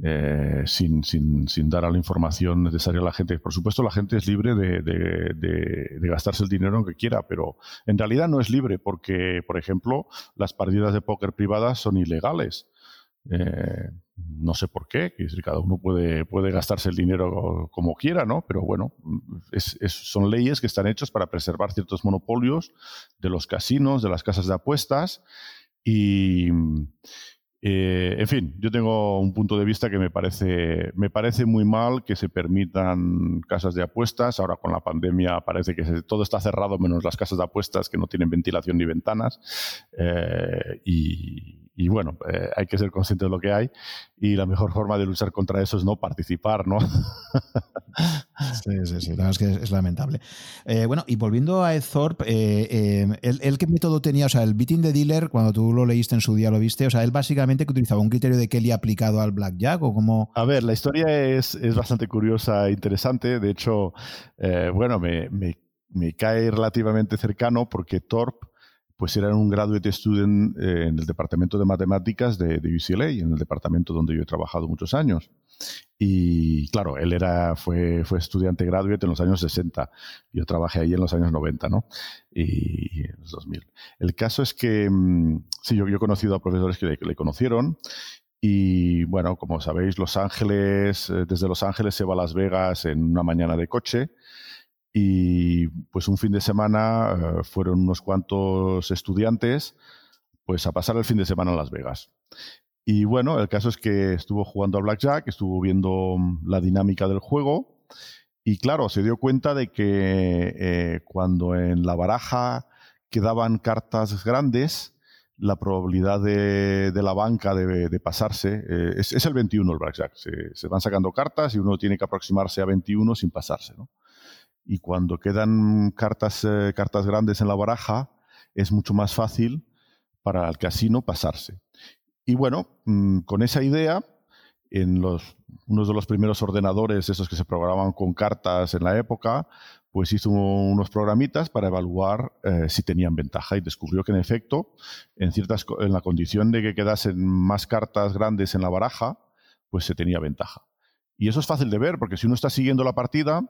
eh, sin, dar a la información necesaria a la gente. Por supuesto, la gente es libre de, gastarse el dinero que quiera, pero en realidad no es libre porque, por ejemplo, las partidas de póker privadas son ilegales. Eh, no sé por qué, cada uno puede, gastarse el dinero como quiera, ¿no? Pero bueno, son leyes que están hechas para preservar ciertos monopolios de los casinos, de las casas de apuestas y, eh, en fin, yo tengo un punto de vista que me parece, me parece muy mal que se permitan casas de apuestas. Ahora con la pandemia parece que todo está cerrado menos las casas de apuestas que no tienen ventilación ni ventanas. Eh, y, bueno, eh, hay que ser consciente de lo que hay y la mejor forma de luchar contra eso es no participar, ¿no? *laughs* sí, sí, sí, es que es, lamentable. Eh, bueno, y volviendo a Thorpe, eh, ¿él, qué método tenía? O sea, el beating de dealer, cuando tú lo leíste en su día, lo viste, o sea, él básicamente que utilizaba un criterio de Kelly aplicado al blackjack o cómo... A ver, la historia es, es bastante curiosa e interesante, de hecho, bueno, me, me, me cae relativamente cercano porque Thorpe pues era un graduate student eh, en el departamento de matemáticas de, UCLA, en el departamento donde yo he trabajado muchos años. Y claro, él era, fue, fue estudiante graduate en los años 60. Yo trabajé ahí en los años 90, ¿no? Y, en los 2000. El caso es que, mm, sí, yo, he conocido a profesores que le, conocieron y bueno, como sabéis, Los Ángeles, eh, desde Los Ángeles se va a Las Vegas en una mañana de coche y pues un fin de semana eh, fueron unos cuantos estudiantes pues a pasar el fin de semana en Las Vegas. Y bueno, el caso es que estuvo jugando a Blackjack, estuvo viendo mm, la dinámica del juego y claro, se dio cuenta de que eh, cuando en la baraja quedaban cartas grandes, la probabilidad de, la banca de, pasarse eh, es, el 21 el Blackjack. Se, se, van sacando cartas y uno tiene que aproximarse a 21 sin pasarse. ¿no? y cuando quedan cartas, eh, cartas grandes en la baraja, es mucho más fácil para el casino pasarse. Y bueno, mm, con esa idea, en los, uno de los primeros ordenadores, esos que se programaban con cartas en la época, pues hizo unos programitas para evaluar eh, si tenían ventaja y descubrió que en efecto, en, ciertas, en la condición de que quedasen más cartas grandes en la baraja, pues se tenía ventaja. Y eso es fácil de ver, porque si uno está siguiendo la partida,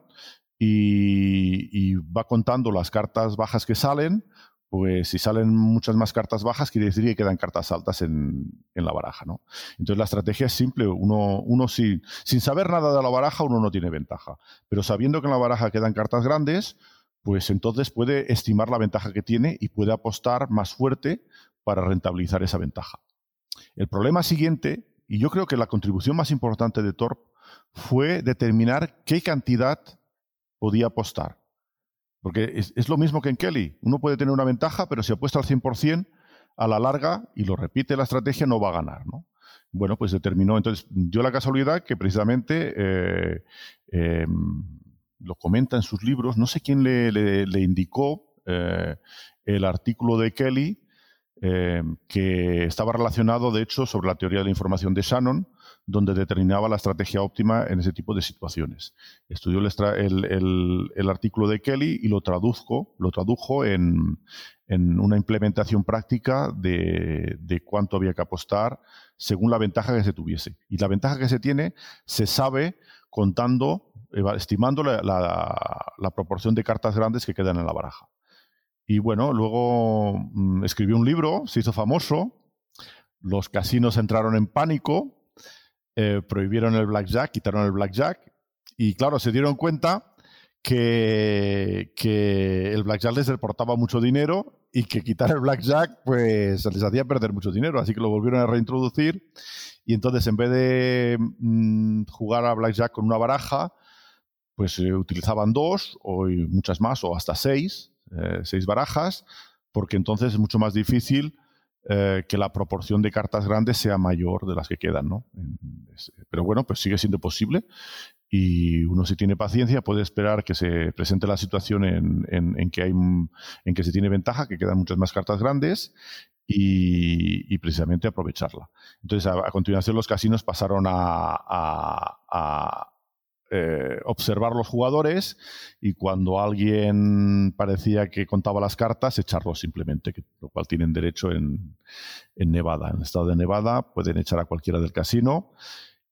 y, va contando las cartas bajas que salen, pues si salen muchas más cartas bajas, quiere decir que quedan cartas altas en, la baraja, ¿no? Entonces la estrategia es simple, uno, uno sin saber nada de la baraja, uno no tiene ventaja, pero sabiendo que en la baraja quedan cartas grandes, pues entonces puede estimar la ventaja que tiene y puede apostar más fuerte para rentabilizar esa ventaja. El problema siguiente, y yo creo que la contribución más importante de Torp fue determinar qué cantidad podía apostar. Porque es, lo mismo que en Kelly. Uno puede tener una ventaja, pero si apuesta al 100%, a la larga, y lo repite la estrategia, no va a ganar. ¿no? Bueno, pues determinó. Entonces, dio la casualidad que precisamente eh, em, lo comenta en sus libros. No sé quién le, indicó eh, el artículo de Kelly, em, que estaba relacionado, de hecho, sobre la teoría de la información de Shannon, donde determinaba la estrategia óptima en ese tipo de situaciones. Estudió el, artículo de Kelly y lo, traduzco, lo tradujo en, una implementación práctica de, cuánto había que apostar según la ventaja que se tuviese. Y la ventaja que se tiene se sabe contando estimando la, proporción de cartas grandes que quedan en la baraja. Y bueno, luego mm, escribió un libro, se hizo famoso, los casinos entraron en pánico, eh, prohibieron el blackjack, quitaron el blackjack, y claro, se dieron cuenta que, que el blackjack les reportaba mucho dinero y que quitar el blackjack pues les hacía perder mucho dinero, así que lo volvieron a reintroducir. Y entonces en vez de mm, jugar a blackjack con una baraja, pues eh, utilizaban dos o muchas más o hasta seis, eh, seis barajas, porque entonces es mucho más difícil eh, que la proporción de cartas grandes sea mayor de las que quedan, ¿no? Pero bueno, pues sigue siendo posible y uno si tiene paciencia puede esperar que se presente la situación en, que hay en que se tiene ventaja, que quedan muchas más cartas grandes y, precisamente aprovecharla. Entonces, a, continuación los casinos pasaron a, eh, observar los jugadores y cuando alguien parecía que contaba las cartas, echarlos simplemente, lo cual tienen derecho en, en Nevada. En el estado de Nevada pueden echar a cualquiera del casino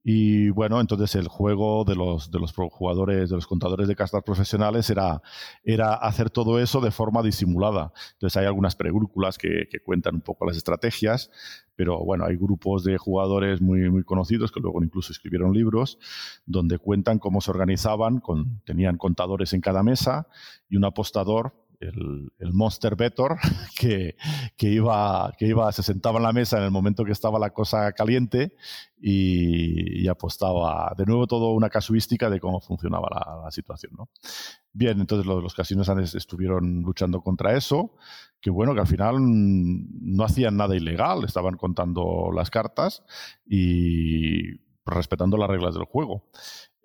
y bueno, entonces el juego de los, de los jugadores, de los contadores de cartas profesionales era, era hacer todo eso de forma disimulada. Entonces hay algunas películas que, que, cuentan un poco las estrategias, pero bueno, hay grupos de jugadores muy, muy conocidos que luego incluso escribieron libros donde cuentan cómo se organizaban, con, tenían contadores en cada mesa y un apostador el, Monster Better, *laughs* que, iba, que iba, se sentaba en la mesa en el momento que estaba la cosa caliente y, apostaba. De nuevo, todo una casuística de cómo funcionaba la, situación. ¿no? Bien, entonces los, los casinos estuvieron luchando contra eso, que bueno, que al final no hacían nada ilegal, estaban contando las cartas y respetando las reglas del juego.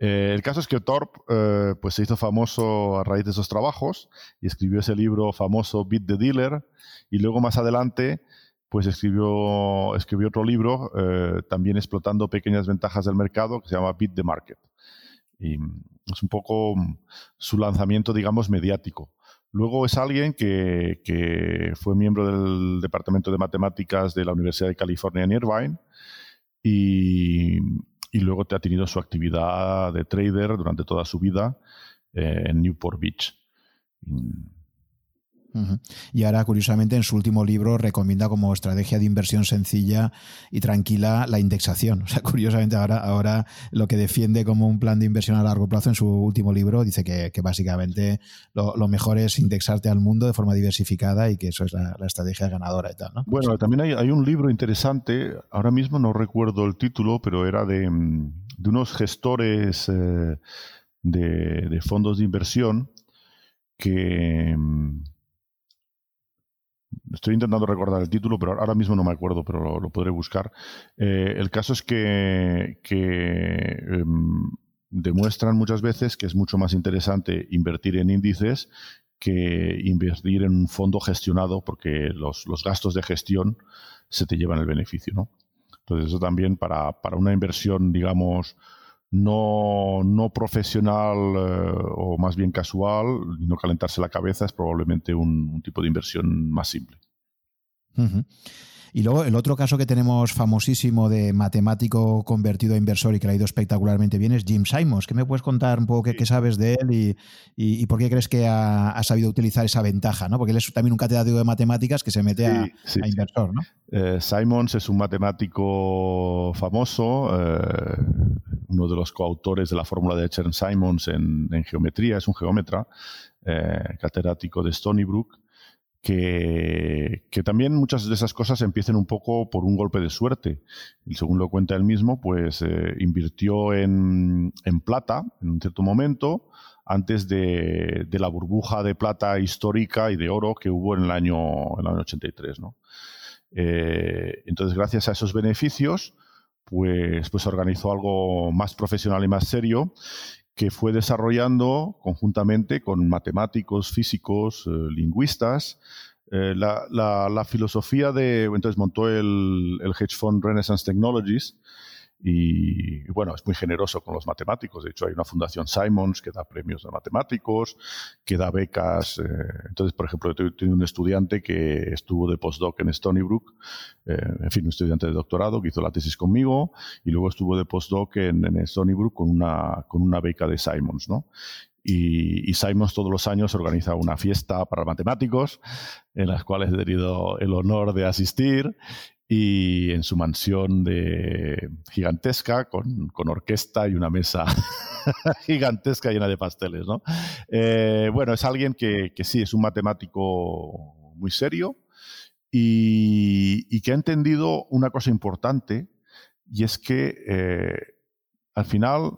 Eh, el caso es que Thorpe eh, pues se hizo famoso a raíz de esos trabajos y escribió ese libro famoso Beat the Dealer y luego más adelante pues escribió, escribió otro libro eh, también explotando pequeñas ventajas del mercado que se llama Beat the Market. Y es un poco su lanzamiento, digamos, mediático. Luego es alguien que, que fue miembro del Departamento de Matemáticas de la Universidad de California en Irvine y, y luego te ha tenido su actividad de trader durante toda su vida eh, en Newport Beach. Y ahora, curiosamente, en su último libro recomienda como estrategia de inversión sencilla y tranquila la indexación. *laughs* O sea, curiosamente, ahora, ahora lo que defiende como un plan de inversión a largo plazo en su último libro dice que, básicamente lo, mejor es indexarte al mundo de forma diversificada y que eso es la, estrategia ganadora y tal. ¿no? Bueno, también hay, un libro interesante, ahora mismo no recuerdo el título, pero era de, mm, unos gestores eh, de, fondos de inversión que mm, Estoy intentando recordar el título, pero ahora mismo no me acuerdo, pero lo, podré buscar. Eh, el caso es que, em, demuestran muchas veces que es mucho más interesante invertir en índices que invertir en un fondo gestionado, porque los, gastos de gestión se te llevan el beneficio. ¿no? Entonces, eso también para, una inversión, digamos, no, no profesional eh, o más bien casual y no calentarse la cabeza es probablemente un, tipo de inversión más simple. Y luego el otro caso que tenemos famosísimo de matemático convertido a inversor y que le ha ido espectacularmente bien es Jim Simons. ¿Qué me puedes contar un poco qué, sabes de él y, por qué crees que ha, sabido utilizar esa ventaja? ¿no? Porque él es también un catedrático de matemáticas que se mete a, inversor. ¿no? Eh, Simons es un matemático famoso, eh, uno de los coautores de la fórmula de Chern-Simons en, geometría, es un geómetra, eh, catedrático de Stony Brook que, también muchas de esas cosas empiecen un poco por un golpe de suerte. Y según lo cuenta él mismo, pues eh, invirtió en, plata en un cierto momento, antes de, la burbuja de plata histórica y de oro que hubo en el año, en el año 83. ¿no? Eh, entonces, gracias a esos beneficios, pues, pues organizó algo más profesional y más serio que fue desarrollando conjuntamente con matemáticos, físicos, eh, lingüistas, eh, la, filosofía de, entonces montó el, hedge fund Renaissance Technologies y, bueno, es muy generoso con los matemáticos. De hecho, hay una fundación Simons que da premios a matemáticos, que da becas. Eh, entonces, por ejemplo, tengo un estudiante que estuvo de postdoc en Stony Brook, eh, en fin, un estudiante de doctorado que hizo la tesis conmigo y luego estuvo de postdoc en, en Stony Brook con una, con una beca de Simons, ¿no? Y, y, Simons todos los años organiza una fiesta para matemáticos en las cuales he tenido el honor de asistir y en su mansión de gigantesca con, orquesta y una mesa *laughs* gigantesca llena de pasteles. ¿no? Eh, bueno, es alguien que, sí, es un matemático muy serio y, y, que ha entendido una cosa importante y es que eh, al final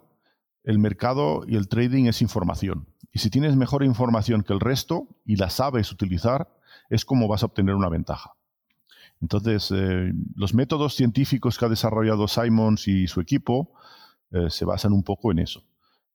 el mercado y el trading es información. Y si tienes mejor información que el resto y la sabes utilizar, es como vas a obtener una ventaja. Entonces, eh, los métodos científicos que ha desarrollado Simons y su equipo eh, se basan un poco en eso.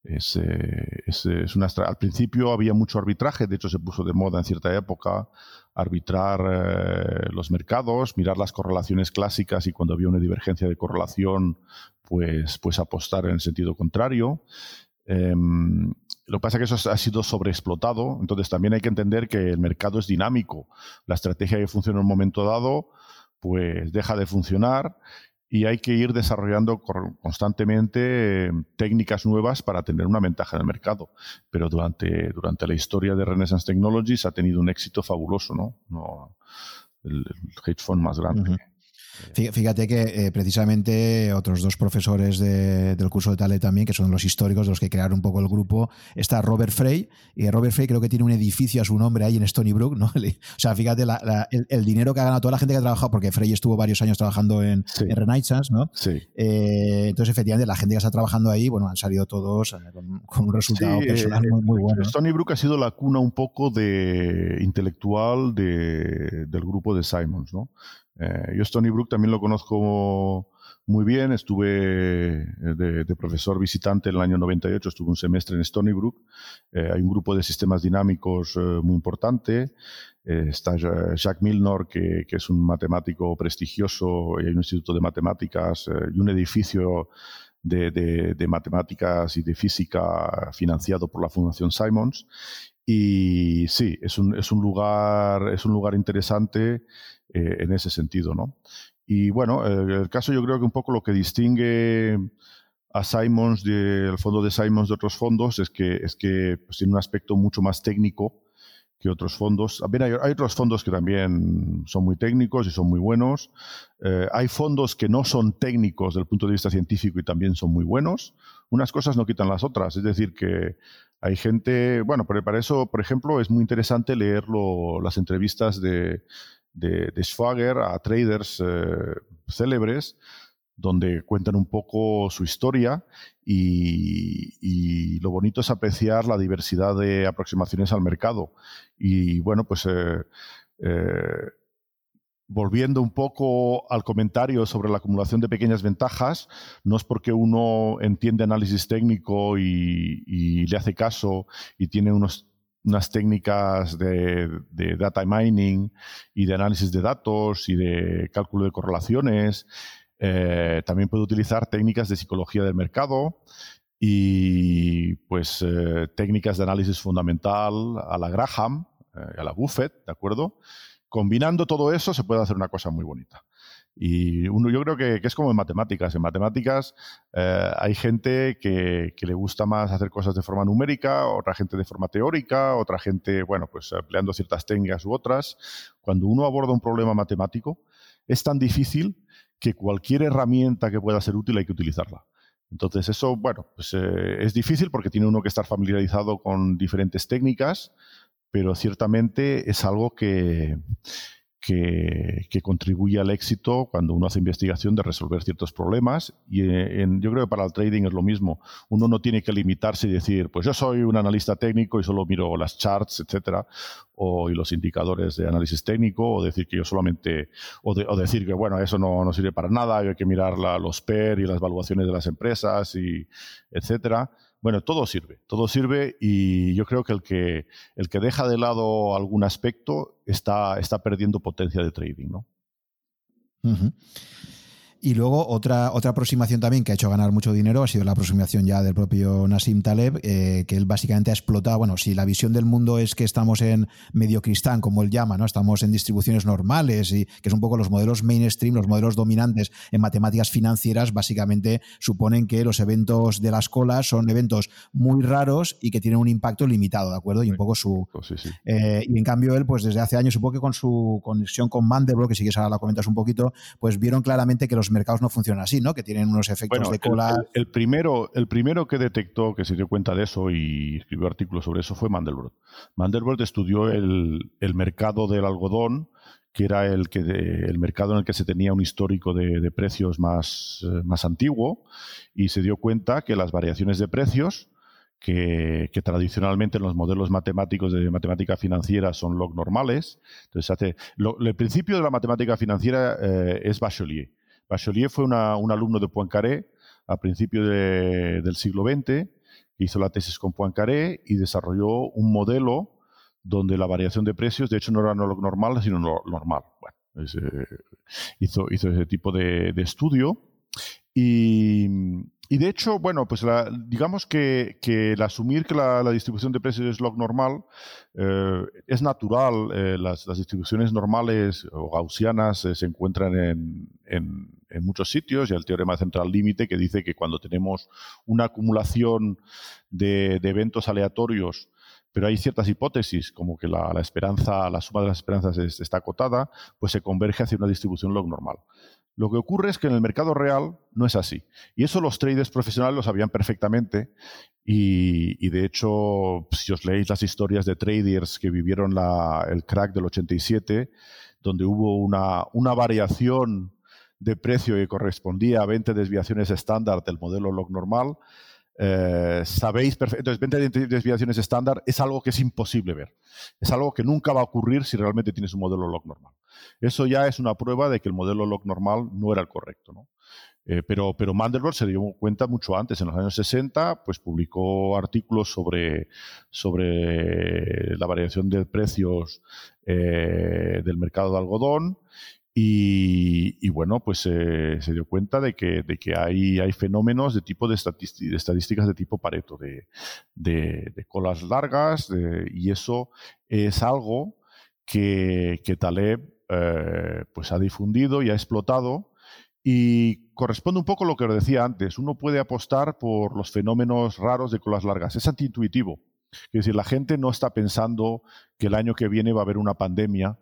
Es, eh, al principio había mucho arbitraje, de hecho se puso de moda en cierta época arbitrar los mercados, mirar las correlaciones clásicas y cuando había una divergencia de correlación, pues, pues apostar en el sentido contrario. Lo que pasa es que eso ha sido sobreexplotado, entonces también hay que entender que el mercado es dinámico. La estrategia que funciona en un momento dado, pues deja de funcionar y hay que ir desarrollando constantemente eh, técnicas nuevas para tener una ventaja en el mercado. Pero durante, durante la historia de Renaissance Technologies ha tenido un éxito fabuloso, ¿no? no el, hedge fund más grande. Fíjate que eh, precisamente otros dos profesores de, del curso de Tale también, que son los históricos, los que crearon un poco el grupo, está Robert Frey, y Robert Frey creo que tiene un edificio a su nombre ahí en Stony Brook, ¿no? *laughs* O sea, fíjate la, la, el, el, dinero que ha ganado toda la gente que ha trabajado, porque Frey estuvo varios años trabajando en, sí. en Renaissance, ¿no? Sí. Eh, entonces, efectivamente, la gente que está trabajando ahí, bueno, han salido todos eh, con, con un resultado sí, personal muy, muy, bueno. Stony Brook ha sido la cuna un poco de intelectual de, del grupo de Simons, ¿no? Eh, yo Stony Brook también lo conozco muy bien, estuve eh, de, profesor visitante en el año 98, estuve un semestre en Stony Brook. Eh, hay un grupo de sistemas dinámicos muy importante. Está Jacques Milnor, que, es un matemático prestigioso, y hay un instituto de matemáticas y un edificio de, matemáticas y de física financiado por la Fundación Simons. Y sí, es un, es un, lugar, es un lugar interesante eh, en ese sentido, ¿no? Y bueno, el caso yo creo que un poco lo que distingue a Simons del fondo de Simons de otros fondos es que, es que pues, tiene un aspecto mucho más técnico que otros fondos. También hay, hay, otros fondos que también son muy técnicos y son muy buenos. Eh, hay fondos que no son técnicos desde el punto de vista científico y también son muy buenos. Unas cosas no quitan las otras. Es decir, que hay gente, bueno, pero para eso, por ejemplo, es muy interesante leer las entrevistas de, de, de Schwager a traders eh, célebres donde cuentan un poco su historia y, y, lo bonito es apreciar la diversidad de aproximaciones al mercado. Y bueno, pues eh, eh, volviendo un poco al comentario sobre la acumulación de pequeñas ventajas, no es porque uno entiende análisis técnico y, le hace caso y tiene unas técnicas de, de, data mining y de análisis de datos y de cálculo de correlaciones. Eh, también puede utilizar técnicas de psicología del mercado y pues eh, técnicas de análisis fundamental a la Graham, eh, a la Buffett, ¿de acuerdo? Combinando todo eso se puede hacer una cosa muy bonita. Y uno, yo creo que, es como en matemáticas. En matemáticas eh, hay gente que, que, le gusta más hacer cosas de forma numérica, otra gente de forma teórica, otra gente, bueno, pues empleando ciertas técnicas u otras. Cuando uno aborda un problema matemático, es tan difícil que cualquier herramienta que pueda ser útil hay que utilizarla. Entonces eso, bueno, pues eh, es difícil porque tiene uno que estar familiarizado con diferentes técnicas, pero ciertamente es algo que, que, contribuye al éxito cuando uno hace investigación de resolver ciertos problemas. Y eh, yo creo que para el trading es lo mismo. Uno no tiene que limitarse y decir, pues yo soy un analista técnico y solo miro las charts, etcétera, o y los indicadores de análisis técnico, o decir que yo solamente, o, de, decir que bueno, eso no, no, sirve para nada, hay que mirar los PER y las valuaciones de las empresas, y etcétera. Bueno, todo sirve, todo sirve y yo creo que el que, el que deja de lado algún aspecto está, está perdiendo potencia de trading, ¿no? Y luego otra, otra aproximación también que ha hecho ganar mucho dinero ha sido la aproximación ya del propio Nassim Taleb, eh, que él básicamente ha explotado, bueno, si la visión del mundo es que estamos en medio cristán, como él llama, ¿no? Estamos en distribuciones normales y que es un poco los modelos mainstream, los modelos dominantes en matemáticas financieras, básicamente suponen que los eventos de las colas son eventos muy raros y que tienen un impacto limitado, ¿de acuerdo? Y un poco su... Pues eh, y en cambio él, pues desde hace años, supongo que con su conexión con Mandelbrot, que si quieres ahora la comentas un poquito, pues vieron claramente que los mercados no funcionan así, ¿no? Que tienen unos efectos de cola. El, primero, el primero que detectó, que se dio cuenta de eso y escribió artículos sobre eso fue Mandelbrot. Mandelbrot estudió el, mercado del algodón, que era el, que el mercado en el que se tenía un histórico de, precios más, eh, más antiguo, y se dio cuenta que las variaciones de precios, que, tradicionalmente en los modelos matemáticos de matemática financiera son log normales. Entonces, hace, el principio de la matemática financiera eh, es Bachelier. Bachelier fue un alumno de Poincaré a principios del siglo XX, hizo la tesis con Poincaré y desarrolló un modelo donde la variación de precios, de hecho, no era no normal, sino normal. Bueno, hizo, hizo, ese tipo de, estudio y, de hecho, bueno, pues digamos que, el asumir que la, distribución de precios es log normal eh, es natural. Eh, las, distribuciones normales o gaussianas eh, se encuentran en, en muchos sitios y el teorema central límite que dice que cuando tenemos una acumulación de, eventos aleatorios, pero hay ciertas hipótesis, como que la, esperanza, la suma de las esperanzas está acotada, pues se converge hacia una distribución log normal. Lo que ocurre es que en el mercado real no es así. Y eso los traders profesionales lo sabían perfectamente. Y, de hecho, si os leéis las historias de traders que vivieron el crack del 87, donde hubo una, una variación de precio que correspondía a 20 desviaciones estándar del modelo log normal, eh, sabéis perfectamente. Entonces, 20 desviaciones estándar es algo que es imposible ver. Es algo que nunca va a ocurrir si realmente tienes un modelo log normal. Eso ya es una prueba de que el modelo log normal no era el correcto. ¿no? Eh, pero, pero Mandelbrot se dio cuenta mucho antes, en los años 60, pues publicó artículos sobre, sobre la variación de precios eh, del mercado de algodón y, bueno, pues eh, se dio cuenta de que, de que hay, hay, fenómenos de tipo de, estadísticas de tipo Pareto, de, colas largas, y eso es algo que, que Taleb eh, pues ha difundido y ha explotado. Y corresponde un poco a lo que os decía antes. Uno puede apostar por los fenómenos raros de colas largas. Es antiintuitivo. Es decir, la gente no está pensando que el año que viene va a haber una pandemia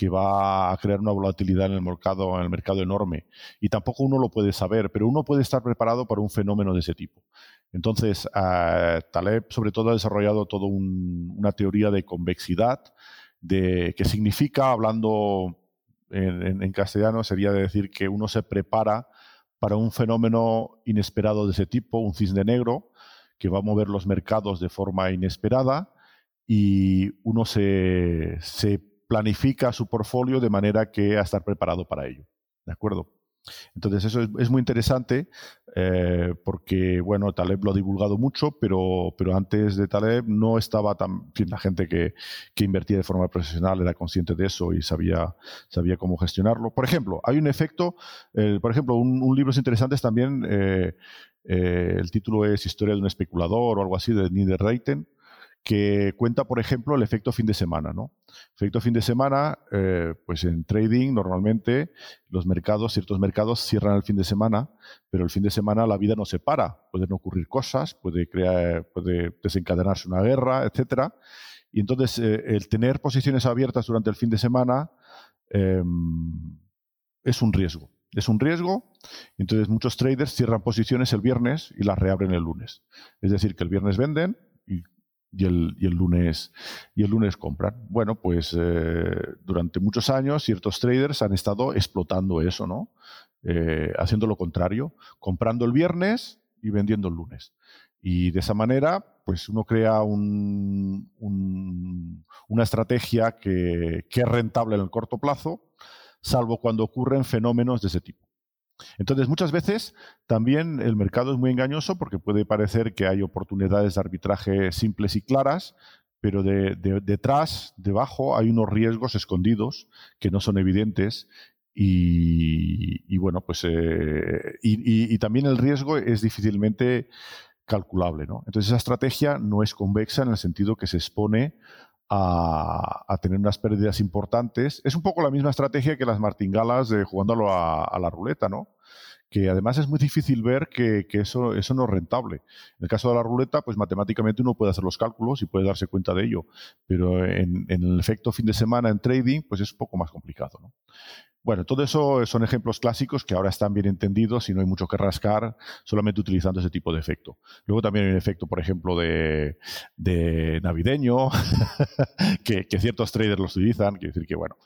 que va a crear una volatilidad en el mercado, en el mercado enorme. Y tampoco uno lo puede saber, pero uno puede estar preparado para un fenómeno de ese tipo. Entonces, uh, Taleb sobre todo ha desarrollado toda una teoría de convexidad, de, que significa, hablando en, castellano, sería decir que uno se prepara para un fenómeno inesperado de ese tipo, un cisne negro, que va a mover los mercados de forma inesperada y uno se, se planifica su portfolio de manera que a estar preparado para ello. ¿De acuerdo? Entonces eso es, muy interesante eh, porque, bueno, Taleb lo ha divulgado mucho, pero, pero antes de Taleb no estaba tan... la gente que, invertía de forma profesional era consciente de eso y sabía, sabía cómo gestionarlo. Por ejemplo, hay un efecto, por ejemplo, un, libro interesante es también, eh, eh, el título es Historia de un especulador o algo así, de Niederreiten que cuenta, por ejemplo, el efecto fin de semana. ¿no? Efecto fin de semana, eh, pues en trading normalmente los mercados, ciertos mercados cierran el fin de semana, pero el fin de semana la vida no se para. Pueden ocurrir cosas, puede, crear, puede desencadenarse una guerra, etcétera. Y entonces eh, el tener posiciones abiertas durante el fin de semana em, es un riesgo. Es un riesgo, entonces muchos traders cierran posiciones el viernes y las reabren el lunes. Es decir, que el viernes venden y el, y el, lunes, y el lunes compran. Bueno, pues eh, durante muchos años ciertos traders han estado explotando eso, ¿no? Eh, haciendo lo contrario, comprando el viernes y vendiendo el lunes. Y de esa manera, pues uno crea un, una estrategia que, que es rentable en el corto plazo, salvo cuando ocurren fenómenos de ese tipo. Entonces, muchas veces también el mercado es muy engañoso porque puede parecer que hay oportunidades de arbitraje simples y claras, pero detrás, debajo, hay unos riesgos escondidos que no son evidentes y, bueno, pues eh, y, también el riesgo es difícilmente calculable, ¿no? Entonces esa estrategia no es convexa en el sentido que se expone a, tener unas pérdidas importantes. Es un poco la misma estrategia que las martingalas de jugándolo a, a la ruleta, ¿no? que además es muy difícil ver que, eso, eso no es rentable. En el caso de la ruleta, pues matemáticamente uno puede hacer los cálculos y puede darse cuenta de ello, pero en, en el efecto fin de semana en trading, pues es un poco más complicado. ¿no? Bueno, todo eso son ejemplos clásicos que ahora están bien entendidos y no hay mucho que rascar solamente utilizando ese tipo de efecto. Luego también hay un efecto, por ejemplo, de, navideño, *laughs* que, ciertos traders los utilizan. Quiere decir que, bueno,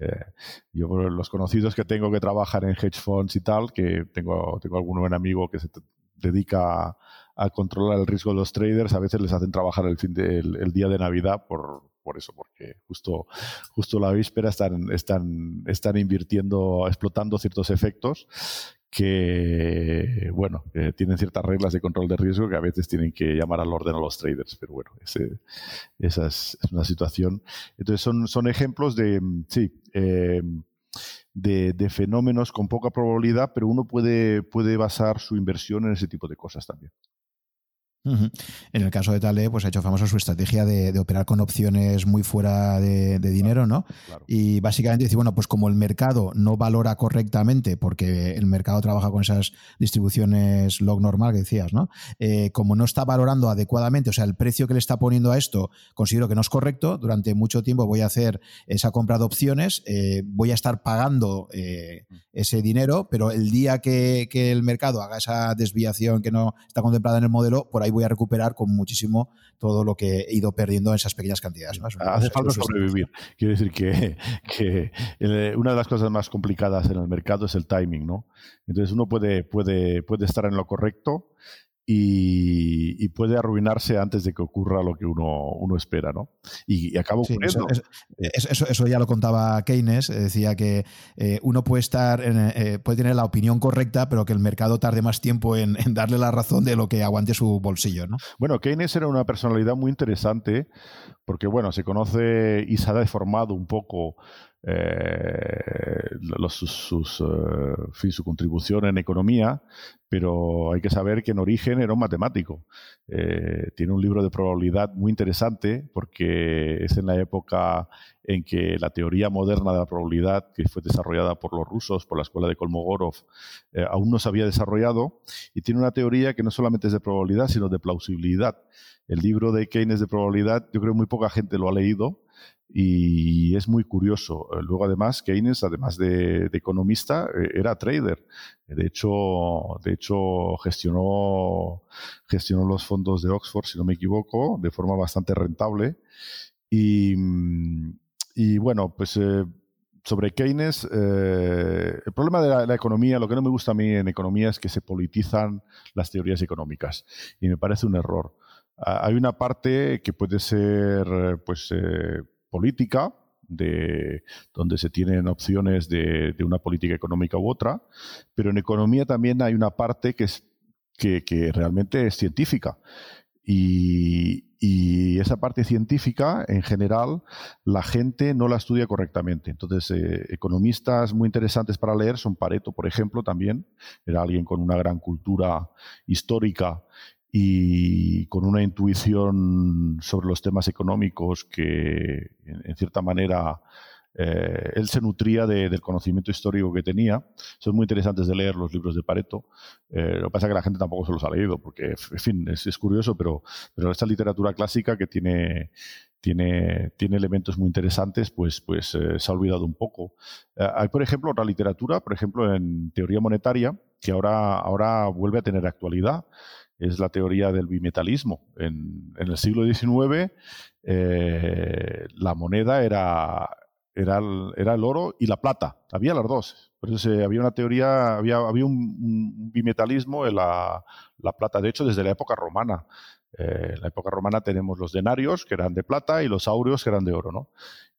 eh, yo los conocidos que tengo que trabajan en hedge funds y tal, que tengo, tengo algún buen amigo que se dedica a, controlar el riesgo de los traders, a veces les hacen trabajar el, fin el día de Navidad por, por eso, porque justo, justo la víspera están, están, están invirtiendo, explotando ciertos efectos que, bueno, tienen ciertas reglas de control de riesgo que a veces tienen que llamar al orden a los traders, pero bueno, esa es, una situación. Entonces son, son ejemplos de, sí, em, de, de, fenómenos con poca probabilidad, pero uno puede, puede basar su inversión en ese tipo de cosas también. En el caso de Tale, pues ha hecho famosa su estrategia de, operar con opciones muy fuera de, dinero, ¿no? Y básicamente dice, bueno, pues como el mercado no valora correctamente, porque el mercado trabaja con esas distribuciones log normal que decías, ¿no? Eh, como no está valorando adecuadamente, o sea, el precio que le está poniendo a esto, considero que no es correcto, durante mucho tiempo voy a hacer esa compra de opciones, eh, voy a estar pagando eh, ese dinero, pero el día que, que el mercado haga esa desviación que no está contemplada en el modelo, por ahí voy a recuperar con muchísimo todo lo que he ido perdiendo en esas pequeñas cantidades. Hace falta sobrevivir. Quiero decir que, que, una de las cosas más complicadas en el mercado es el timing, ¿no? Entonces uno puede, puede, puede estar en lo correcto y, puede arruinarse antes de que ocurra lo que uno, uno espera, ¿no? Y, acaba ocurriendo. eso, eso, ya lo contaba Keynes, decía que eh, uno puede estar, eh, puede tener la opinión correcta, pero que el mercado tarde más tiempo en, darle la razón de lo que aguante su bolsillo, ¿no? Bueno, Keynes era una personalidad muy interesante porque, bueno, se conoce y se ha deformado un poco eh, sus, eh, su contribución en economía, pero hay que saber que en origen era un matemático. Eh, tiene un libro de probabilidad muy interesante porque es en la época en que la teoría moderna de la probabilidad, que fue desarrollada por los rusos, por la escuela de Kolmogorov, aún no se había desarrollado y tiene una teoría que no solamente es de probabilidad, sino de plausibilidad. El libro de Keynes de probabilidad, yo creo que muy poca gente lo ha leído, y es muy curioso. Eh, luego, además, Keynes, además de, economista, eh, era trader. De hecho, de hecho gestionó, gestionó los fondos de Oxford, si no me equivoco, de forma bastante rentable. Y, mm, bueno, pues eh, sobre Keynes, el problema de la, economía, lo que no me gusta a mí en economía es que se politizan las teorías económicas. Y me parece un error. Hay una parte que puede ser, pues, política, de, donde se tienen opciones de, una política económica u otra, pero en economía también hay una parte que, es, que, realmente es científica. Y, esa parte científica, en general, la gente no la estudia correctamente. Entonces, eh, economistas muy interesantes para leer son Pareto, por ejemplo, también. Era alguien con una gran cultura histórica y con una intuición sobre los temas económicos que, en, cierta manera, eh, él se nutría del conocimiento histórico que tenía. Son muy interesantes de leer los libros de Pareto. Eh, lo que pasa es que la gente tampoco se los ha leído, porque, en fin, es, curioso, pero, pero esta literatura clásica que tiene, tiene, tiene elementos muy interesantes, pues, pues eh, se ha olvidado un poco. hay, por ejemplo, otra literatura, por ejemplo, en teoría monetaria, que ahora, ahora vuelve a tener actualidad es la teoría del bimetalismo. En, el siglo XIX eh, la moneda era, era, el, era el oro y la plata, había las dos. Por eso había una teoría, había, un, bimetalismo en la, plata, de hecho desde la época romana. Eh, en la época romana tenemos los denarios, que eran de plata, y los aureos, que eran de oro, ¿no?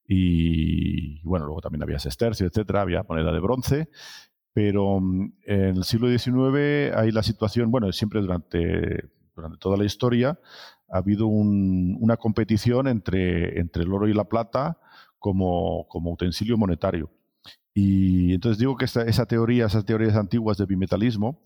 Y bueno, luego también había sestercio, etcétera, había moneda de bronce, pero mm, en el siglo XIX hay la situación, bueno, siempre durante, durante toda la historia ha habido una competición entre, entre el oro y la plata como, como utensilio monetario. Y entonces digo que esa teoría, esas teorías antiguas de bimetalismo,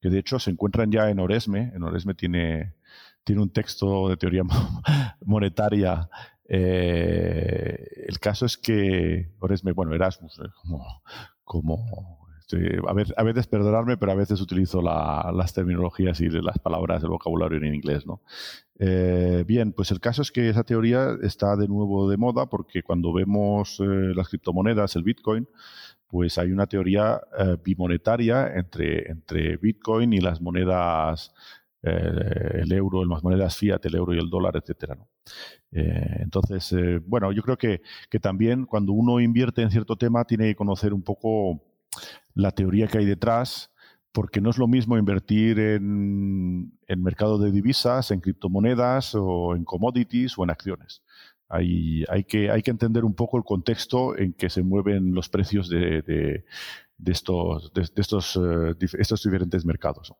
que de hecho se encuentran ya en Oresme, en Oresme tiene, tiene un texto de teoría *laughs* monetaria. Eh, el caso es que Oresme, bueno, Erasmus, eh, como, como este, a, veces, perdonarme, pero a veces utilizo las terminologías y las palabras del vocabulario en inglés, ¿no? Eh, bien, pues el caso es que esa teoría está de nuevo de moda porque cuando vemos eh, las criptomonedas, el Bitcoin, pues hay una teoría eh, bimonetaria entre, Bitcoin y las monedas, el euro, las monedas fiat, el euro y el dólar, etcétera. ¿no? entonces, bueno, yo creo que también cuando uno invierte en cierto tema tiene que conocer un poco la teoría que hay detrás, porque no es lo mismo invertir en, en mercado de divisas, en criptomonedas o en commodities o en acciones. Hay, hay, que, hay que entender un poco el contexto en que se mueven los precios de, de, estos, de, estos, eh, estos diferentes mercados.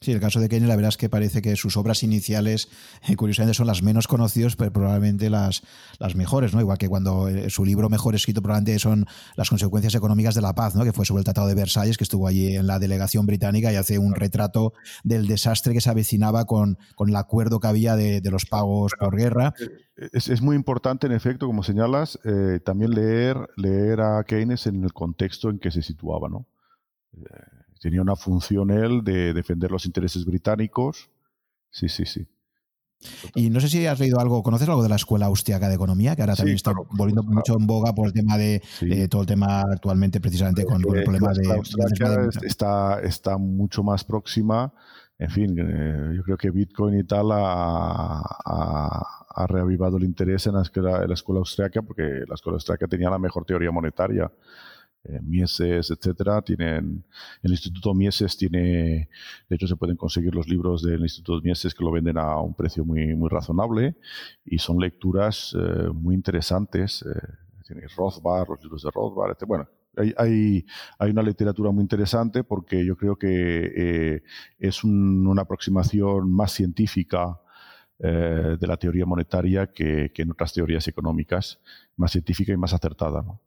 Sí, el caso de Keynes, la verdad es que parece que sus obras iniciales, eh, curiosamente, son las menos conocidas, pero probablemente las, las mejores, ¿no? Igual que cuando eh, su libro mejor escrito probablemente son Las consecuencias económicas de la paz, ¿no? Que fue sobre el Tratado de Versalles, que estuvo allí en la delegación británica y hace un retrato del desastre que se avecinaba con, con el acuerdo que había de, los pagos por guerra. Eh, es, muy importante, en efecto, como señalas, también leer, leer a Keynes en el contexto en que se situaba, ¿no? Tenía una función él de defender los intereses británicos. Sí, sí, sí. Y no sé si has leído algo, ¿conoces algo de la Escuela Austriaca de Economía? Que ahora también está volviendo mucho en boga por el tema de todo el tema actualmente, precisamente con, el problema de. La está, está mucho más próxima. En fin, eh, yo creo que Bitcoin y tal ha, ha, reavivado el interés en la, en la escuela austriaca porque la escuela austriaca tenía la mejor teoría monetaria eh, Mieses, etcétera, tienen el Instituto Mieses tiene, de hecho se pueden conseguir los libros del Instituto Mieses que lo venden a un precio muy muy razonable y son lecturas eh, muy interesantes. Eh, Rothbard, los libros de Rothbard, etc. Bueno, hay, hay, hay, una literatura muy interesante porque yo creo que es una aproximación más científica de la teoría monetaria que, que, en otras teorías económicas, más científica y más acertada. ¿no?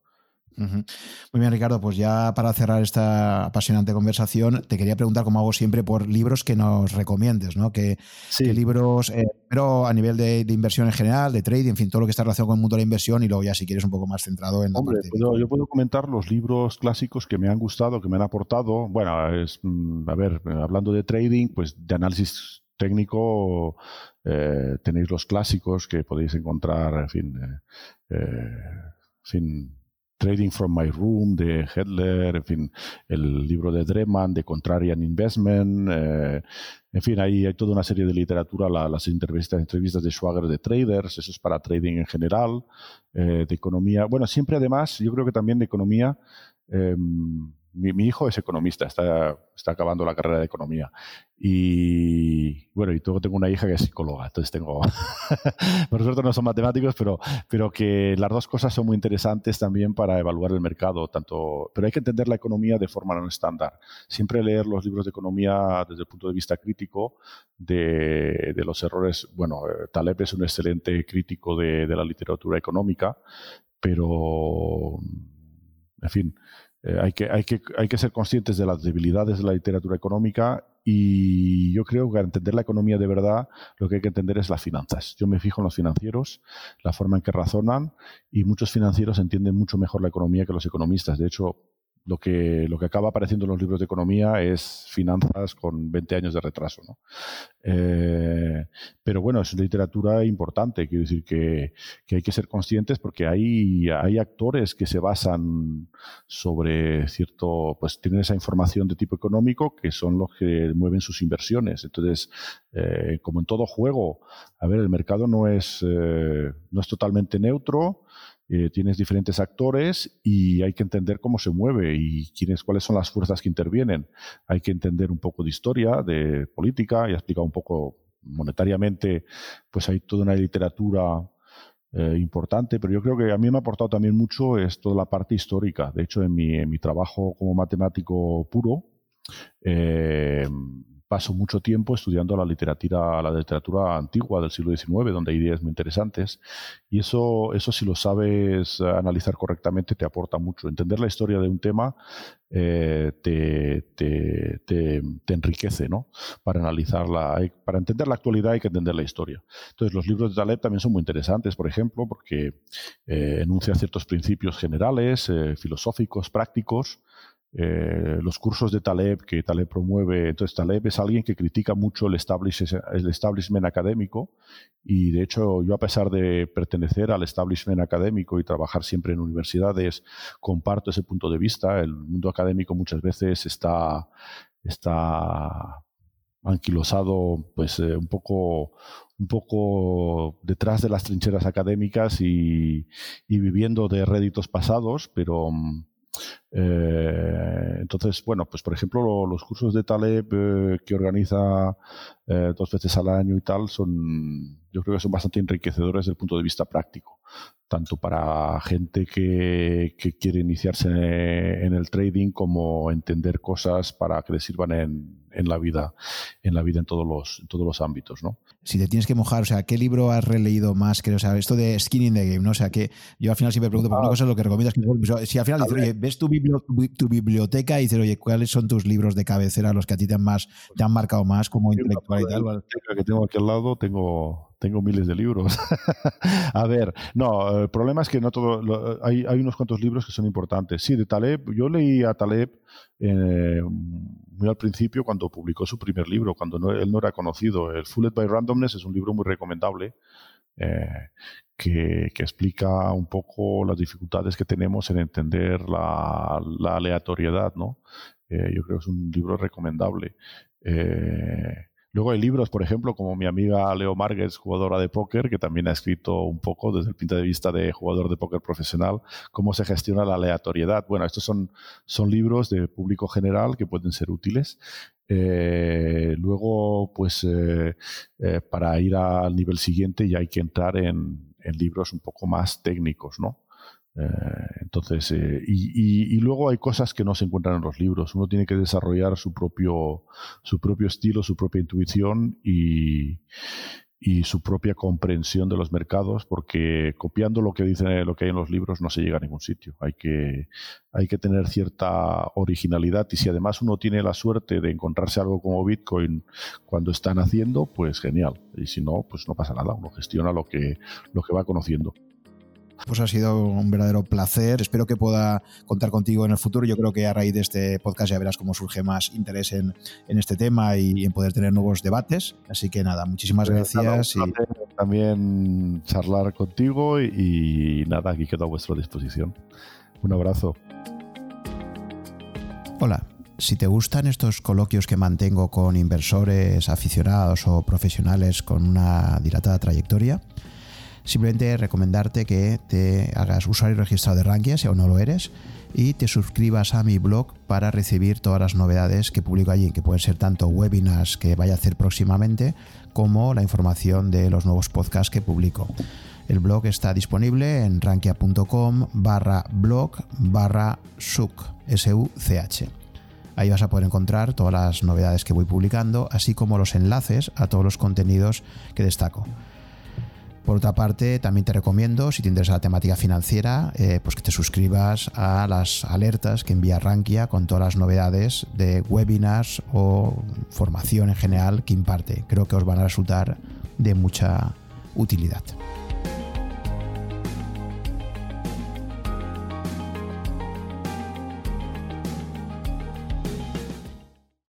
Muy bien, Ricardo. Pues ya para cerrar esta apasionante conversación, te quería preguntar, como hago siempre, por libros que nos recomiendes, ¿no? ¿Qué, libros, eh, pero a nivel de, inversión en general, de trading, en fin, todo lo que está relacionado con el mundo de la inversión y luego ya si quieres un poco más centrado en la Hombre, yo puedo comentar los libros clásicos que me han gustado, que me han aportado. Bueno, es, mm, a ver, hablando de trading, pues de análisis técnico eh, tenéis los clásicos que podéis encontrar, en fin, eh, en fin Trading from My Room de Hedler, en fin, el libro de Dreman de Contrarian Investment, eh, en fin, hay, hay, toda una serie de literatura, las entrevistas, entrevistas de Schwager de traders, eso es para trading en general, eh, de economía. Bueno, siempre además, yo creo que también de economía. Em, mi, hijo es economista, está, está acabando la carrera de economía. Y bueno, y tengo una hija que es psicóloga, entonces tengo, *laughs* por suerte no son matemáticos, pero, pero que las dos cosas son muy interesantes también para evaluar el mercado, tanto, pero hay que entender la economía de forma no estándar. Siempre leer los libros de economía desde el punto de vista crítico de, de los errores. Bueno, eh, Taleb es un excelente crítico de, de la literatura económica, pero, en fin, eh, hay, que, hay, que, hay que ser conscientes de las debilidades de la literatura económica y yo creo que para entender la economía de verdad lo que hay que entender es las finanzas. Yo me fijo en los financieros, la forma en que razonan y muchos financieros entienden mucho mejor la economía que los economistas. De hecho, lo que, lo que acaba apareciendo en los libros de economía es finanzas con 20 años de retraso. ¿no? Eh, pero bueno, es literatura importante, quiero decir que, que, hay que ser conscientes porque hay, hay actores que se basan sobre cierto, pues tienen esa información de tipo económico que son los que mueven sus inversiones. Entonces, eh, como en todo juego, a ver, el mercado no es, eh, no es totalmente neutro, eh, tienes diferentes actores y hay que entender cómo se mueve y quiénes, cuáles son las fuerzas que intervienen. Hay que entender un poco de historia, de política, y explicado un poco monetariamente, pues hay toda una literatura eh, importante, pero yo creo que a mí me ha aportado también mucho es toda la parte histórica. De hecho, en mi, en mi trabajo como matemático puro, eh, paso mucho tiempo estudiando la literatura, la literatura antigua del siglo XIX, donde hay ideas muy interesantes. Y eso, eso si lo sabes analizar correctamente, te aporta mucho. Entender la historia de un tema eh, te, enriquece, ¿no? Para analizarla, para entender la actualidad hay que entender la historia. Entonces, los libros de Taleb también son muy interesantes, por ejemplo, porque eh, enuncia ciertos principios generales, eh, filosóficos, prácticos, eh, los cursos de Taleb que Taleb promueve. Entonces, Taleb es alguien que critica mucho el, el establishment académico y, de hecho, yo a pesar de pertenecer al establishment académico y trabajar siempre en universidades, comparto ese punto de vista. El mundo académico muchas veces está, está anquilosado pues eh, un poco un poco detrás de las trincheras académicas y, y viviendo de réditos pasados, pero mm, eh, entonces, bueno, pues por ejemplo, los cursos de Taleb eh, que organiza eh, dos veces al año y tal son, yo creo que son bastante enriquecedores desde el punto de vista práctico, tanto para gente que, quiere iniciarse en el trading como entender cosas para que le sirvan en, en la vida, en la vida en todos los, en todos los ámbitos, ¿no? Si te tienes que mojar, o sea, ¿qué libro has releído más? Que, o sea, esto de Skin in the Game, ¿no? O sea, que yo al final siempre pregunto, por una ah. cosa es lo que recomiendas. si al final ves tu, biblioteca y dices, oye, ¿cuáles son tus libros de cabecera, los que a ti te han, más, te han marcado más como intelectual y tal? que tengo aquí al lado, tengo tengo miles de libros. *laughs* a ver, no, el problema es que no todo, hay, hay, unos cuantos libros que son importantes. Sí, de Taleb, yo leí a Taleb eh, muy al principio cuando publicó su primer libro, cuando no, él no era conocido. El Fooled by Randomness es un libro muy recomendable. Eh, que, explica un poco las dificultades que tenemos en entender la, aleatoriedad, ¿no? Eh, yo creo que es un libro recomendable. Eh, Luego hay libros, por ejemplo, como mi amiga Leo Margues, jugadora de póker, que también ha escrito un poco desde el punto de vista de jugador de póker profesional, cómo se gestiona la aleatoriedad. Bueno, estos son, son libros de público general que pueden ser útiles. Eh, luego, pues, eh, eh, para ir al nivel siguiente ya hay que entrar en, en libros un poco más técnicos, ¿no? Eh, entonces, eh, y, luego hay cosas que no se encuentran en los libros. Uno tiene que desarrollar su propio, su propio estilo, su propia intuición y, su propia comprensión de los mercados, porque copiando lo que dice lo que hay en los libros no se llega a ningún sitio. Hay que, hay que tener cierta originalidad y si además uno tiene la suerte de encontrarse algo como Bitcoin cuando están haciendo, pues genial. Y si no, pues no pasa nada. Uno gestiona lo que, lo que va conociendo. Pues ha sido un verdadero placer. Espero que pueda contar contigo en el futuro. Yo creo que a raíz de este podcast ya verás cómo surge más interés en, este tema y en poder tener nuevos debates. Así que nada, muchísimas pues gracias. y... También charlar contigo y, nada, aquí quedo a vuestra disposición. Un abrazo. Hola. Si te gustan estos coloquios que mantengo con inversores, aficionados o profesionales con una dilatada trayectoria, Simplemente recomendarte que te hagas usuario registrado de Rankia si aún no lo eres y te suscribas a mi blog para recibir todas las novedades que publico allí, que pueden ser tanto webinars que vaya a hacer próximamente como la información de los nuevos podcasts que publico. El blog está disponible en rankia.com barra blog barra. Ahí vas a poder encontrar todas las novedades que voy publicando, así como los enlaces a todos los contenidos que destaco. Por otra parte, también te recomiendo, si te interesa la temática financiera, eh, pues que te suscribas a las alertas que envía Rankia con todas las novedades de webinars o formación en general que imparte. Creo que os van a resultar de mucha utilidad.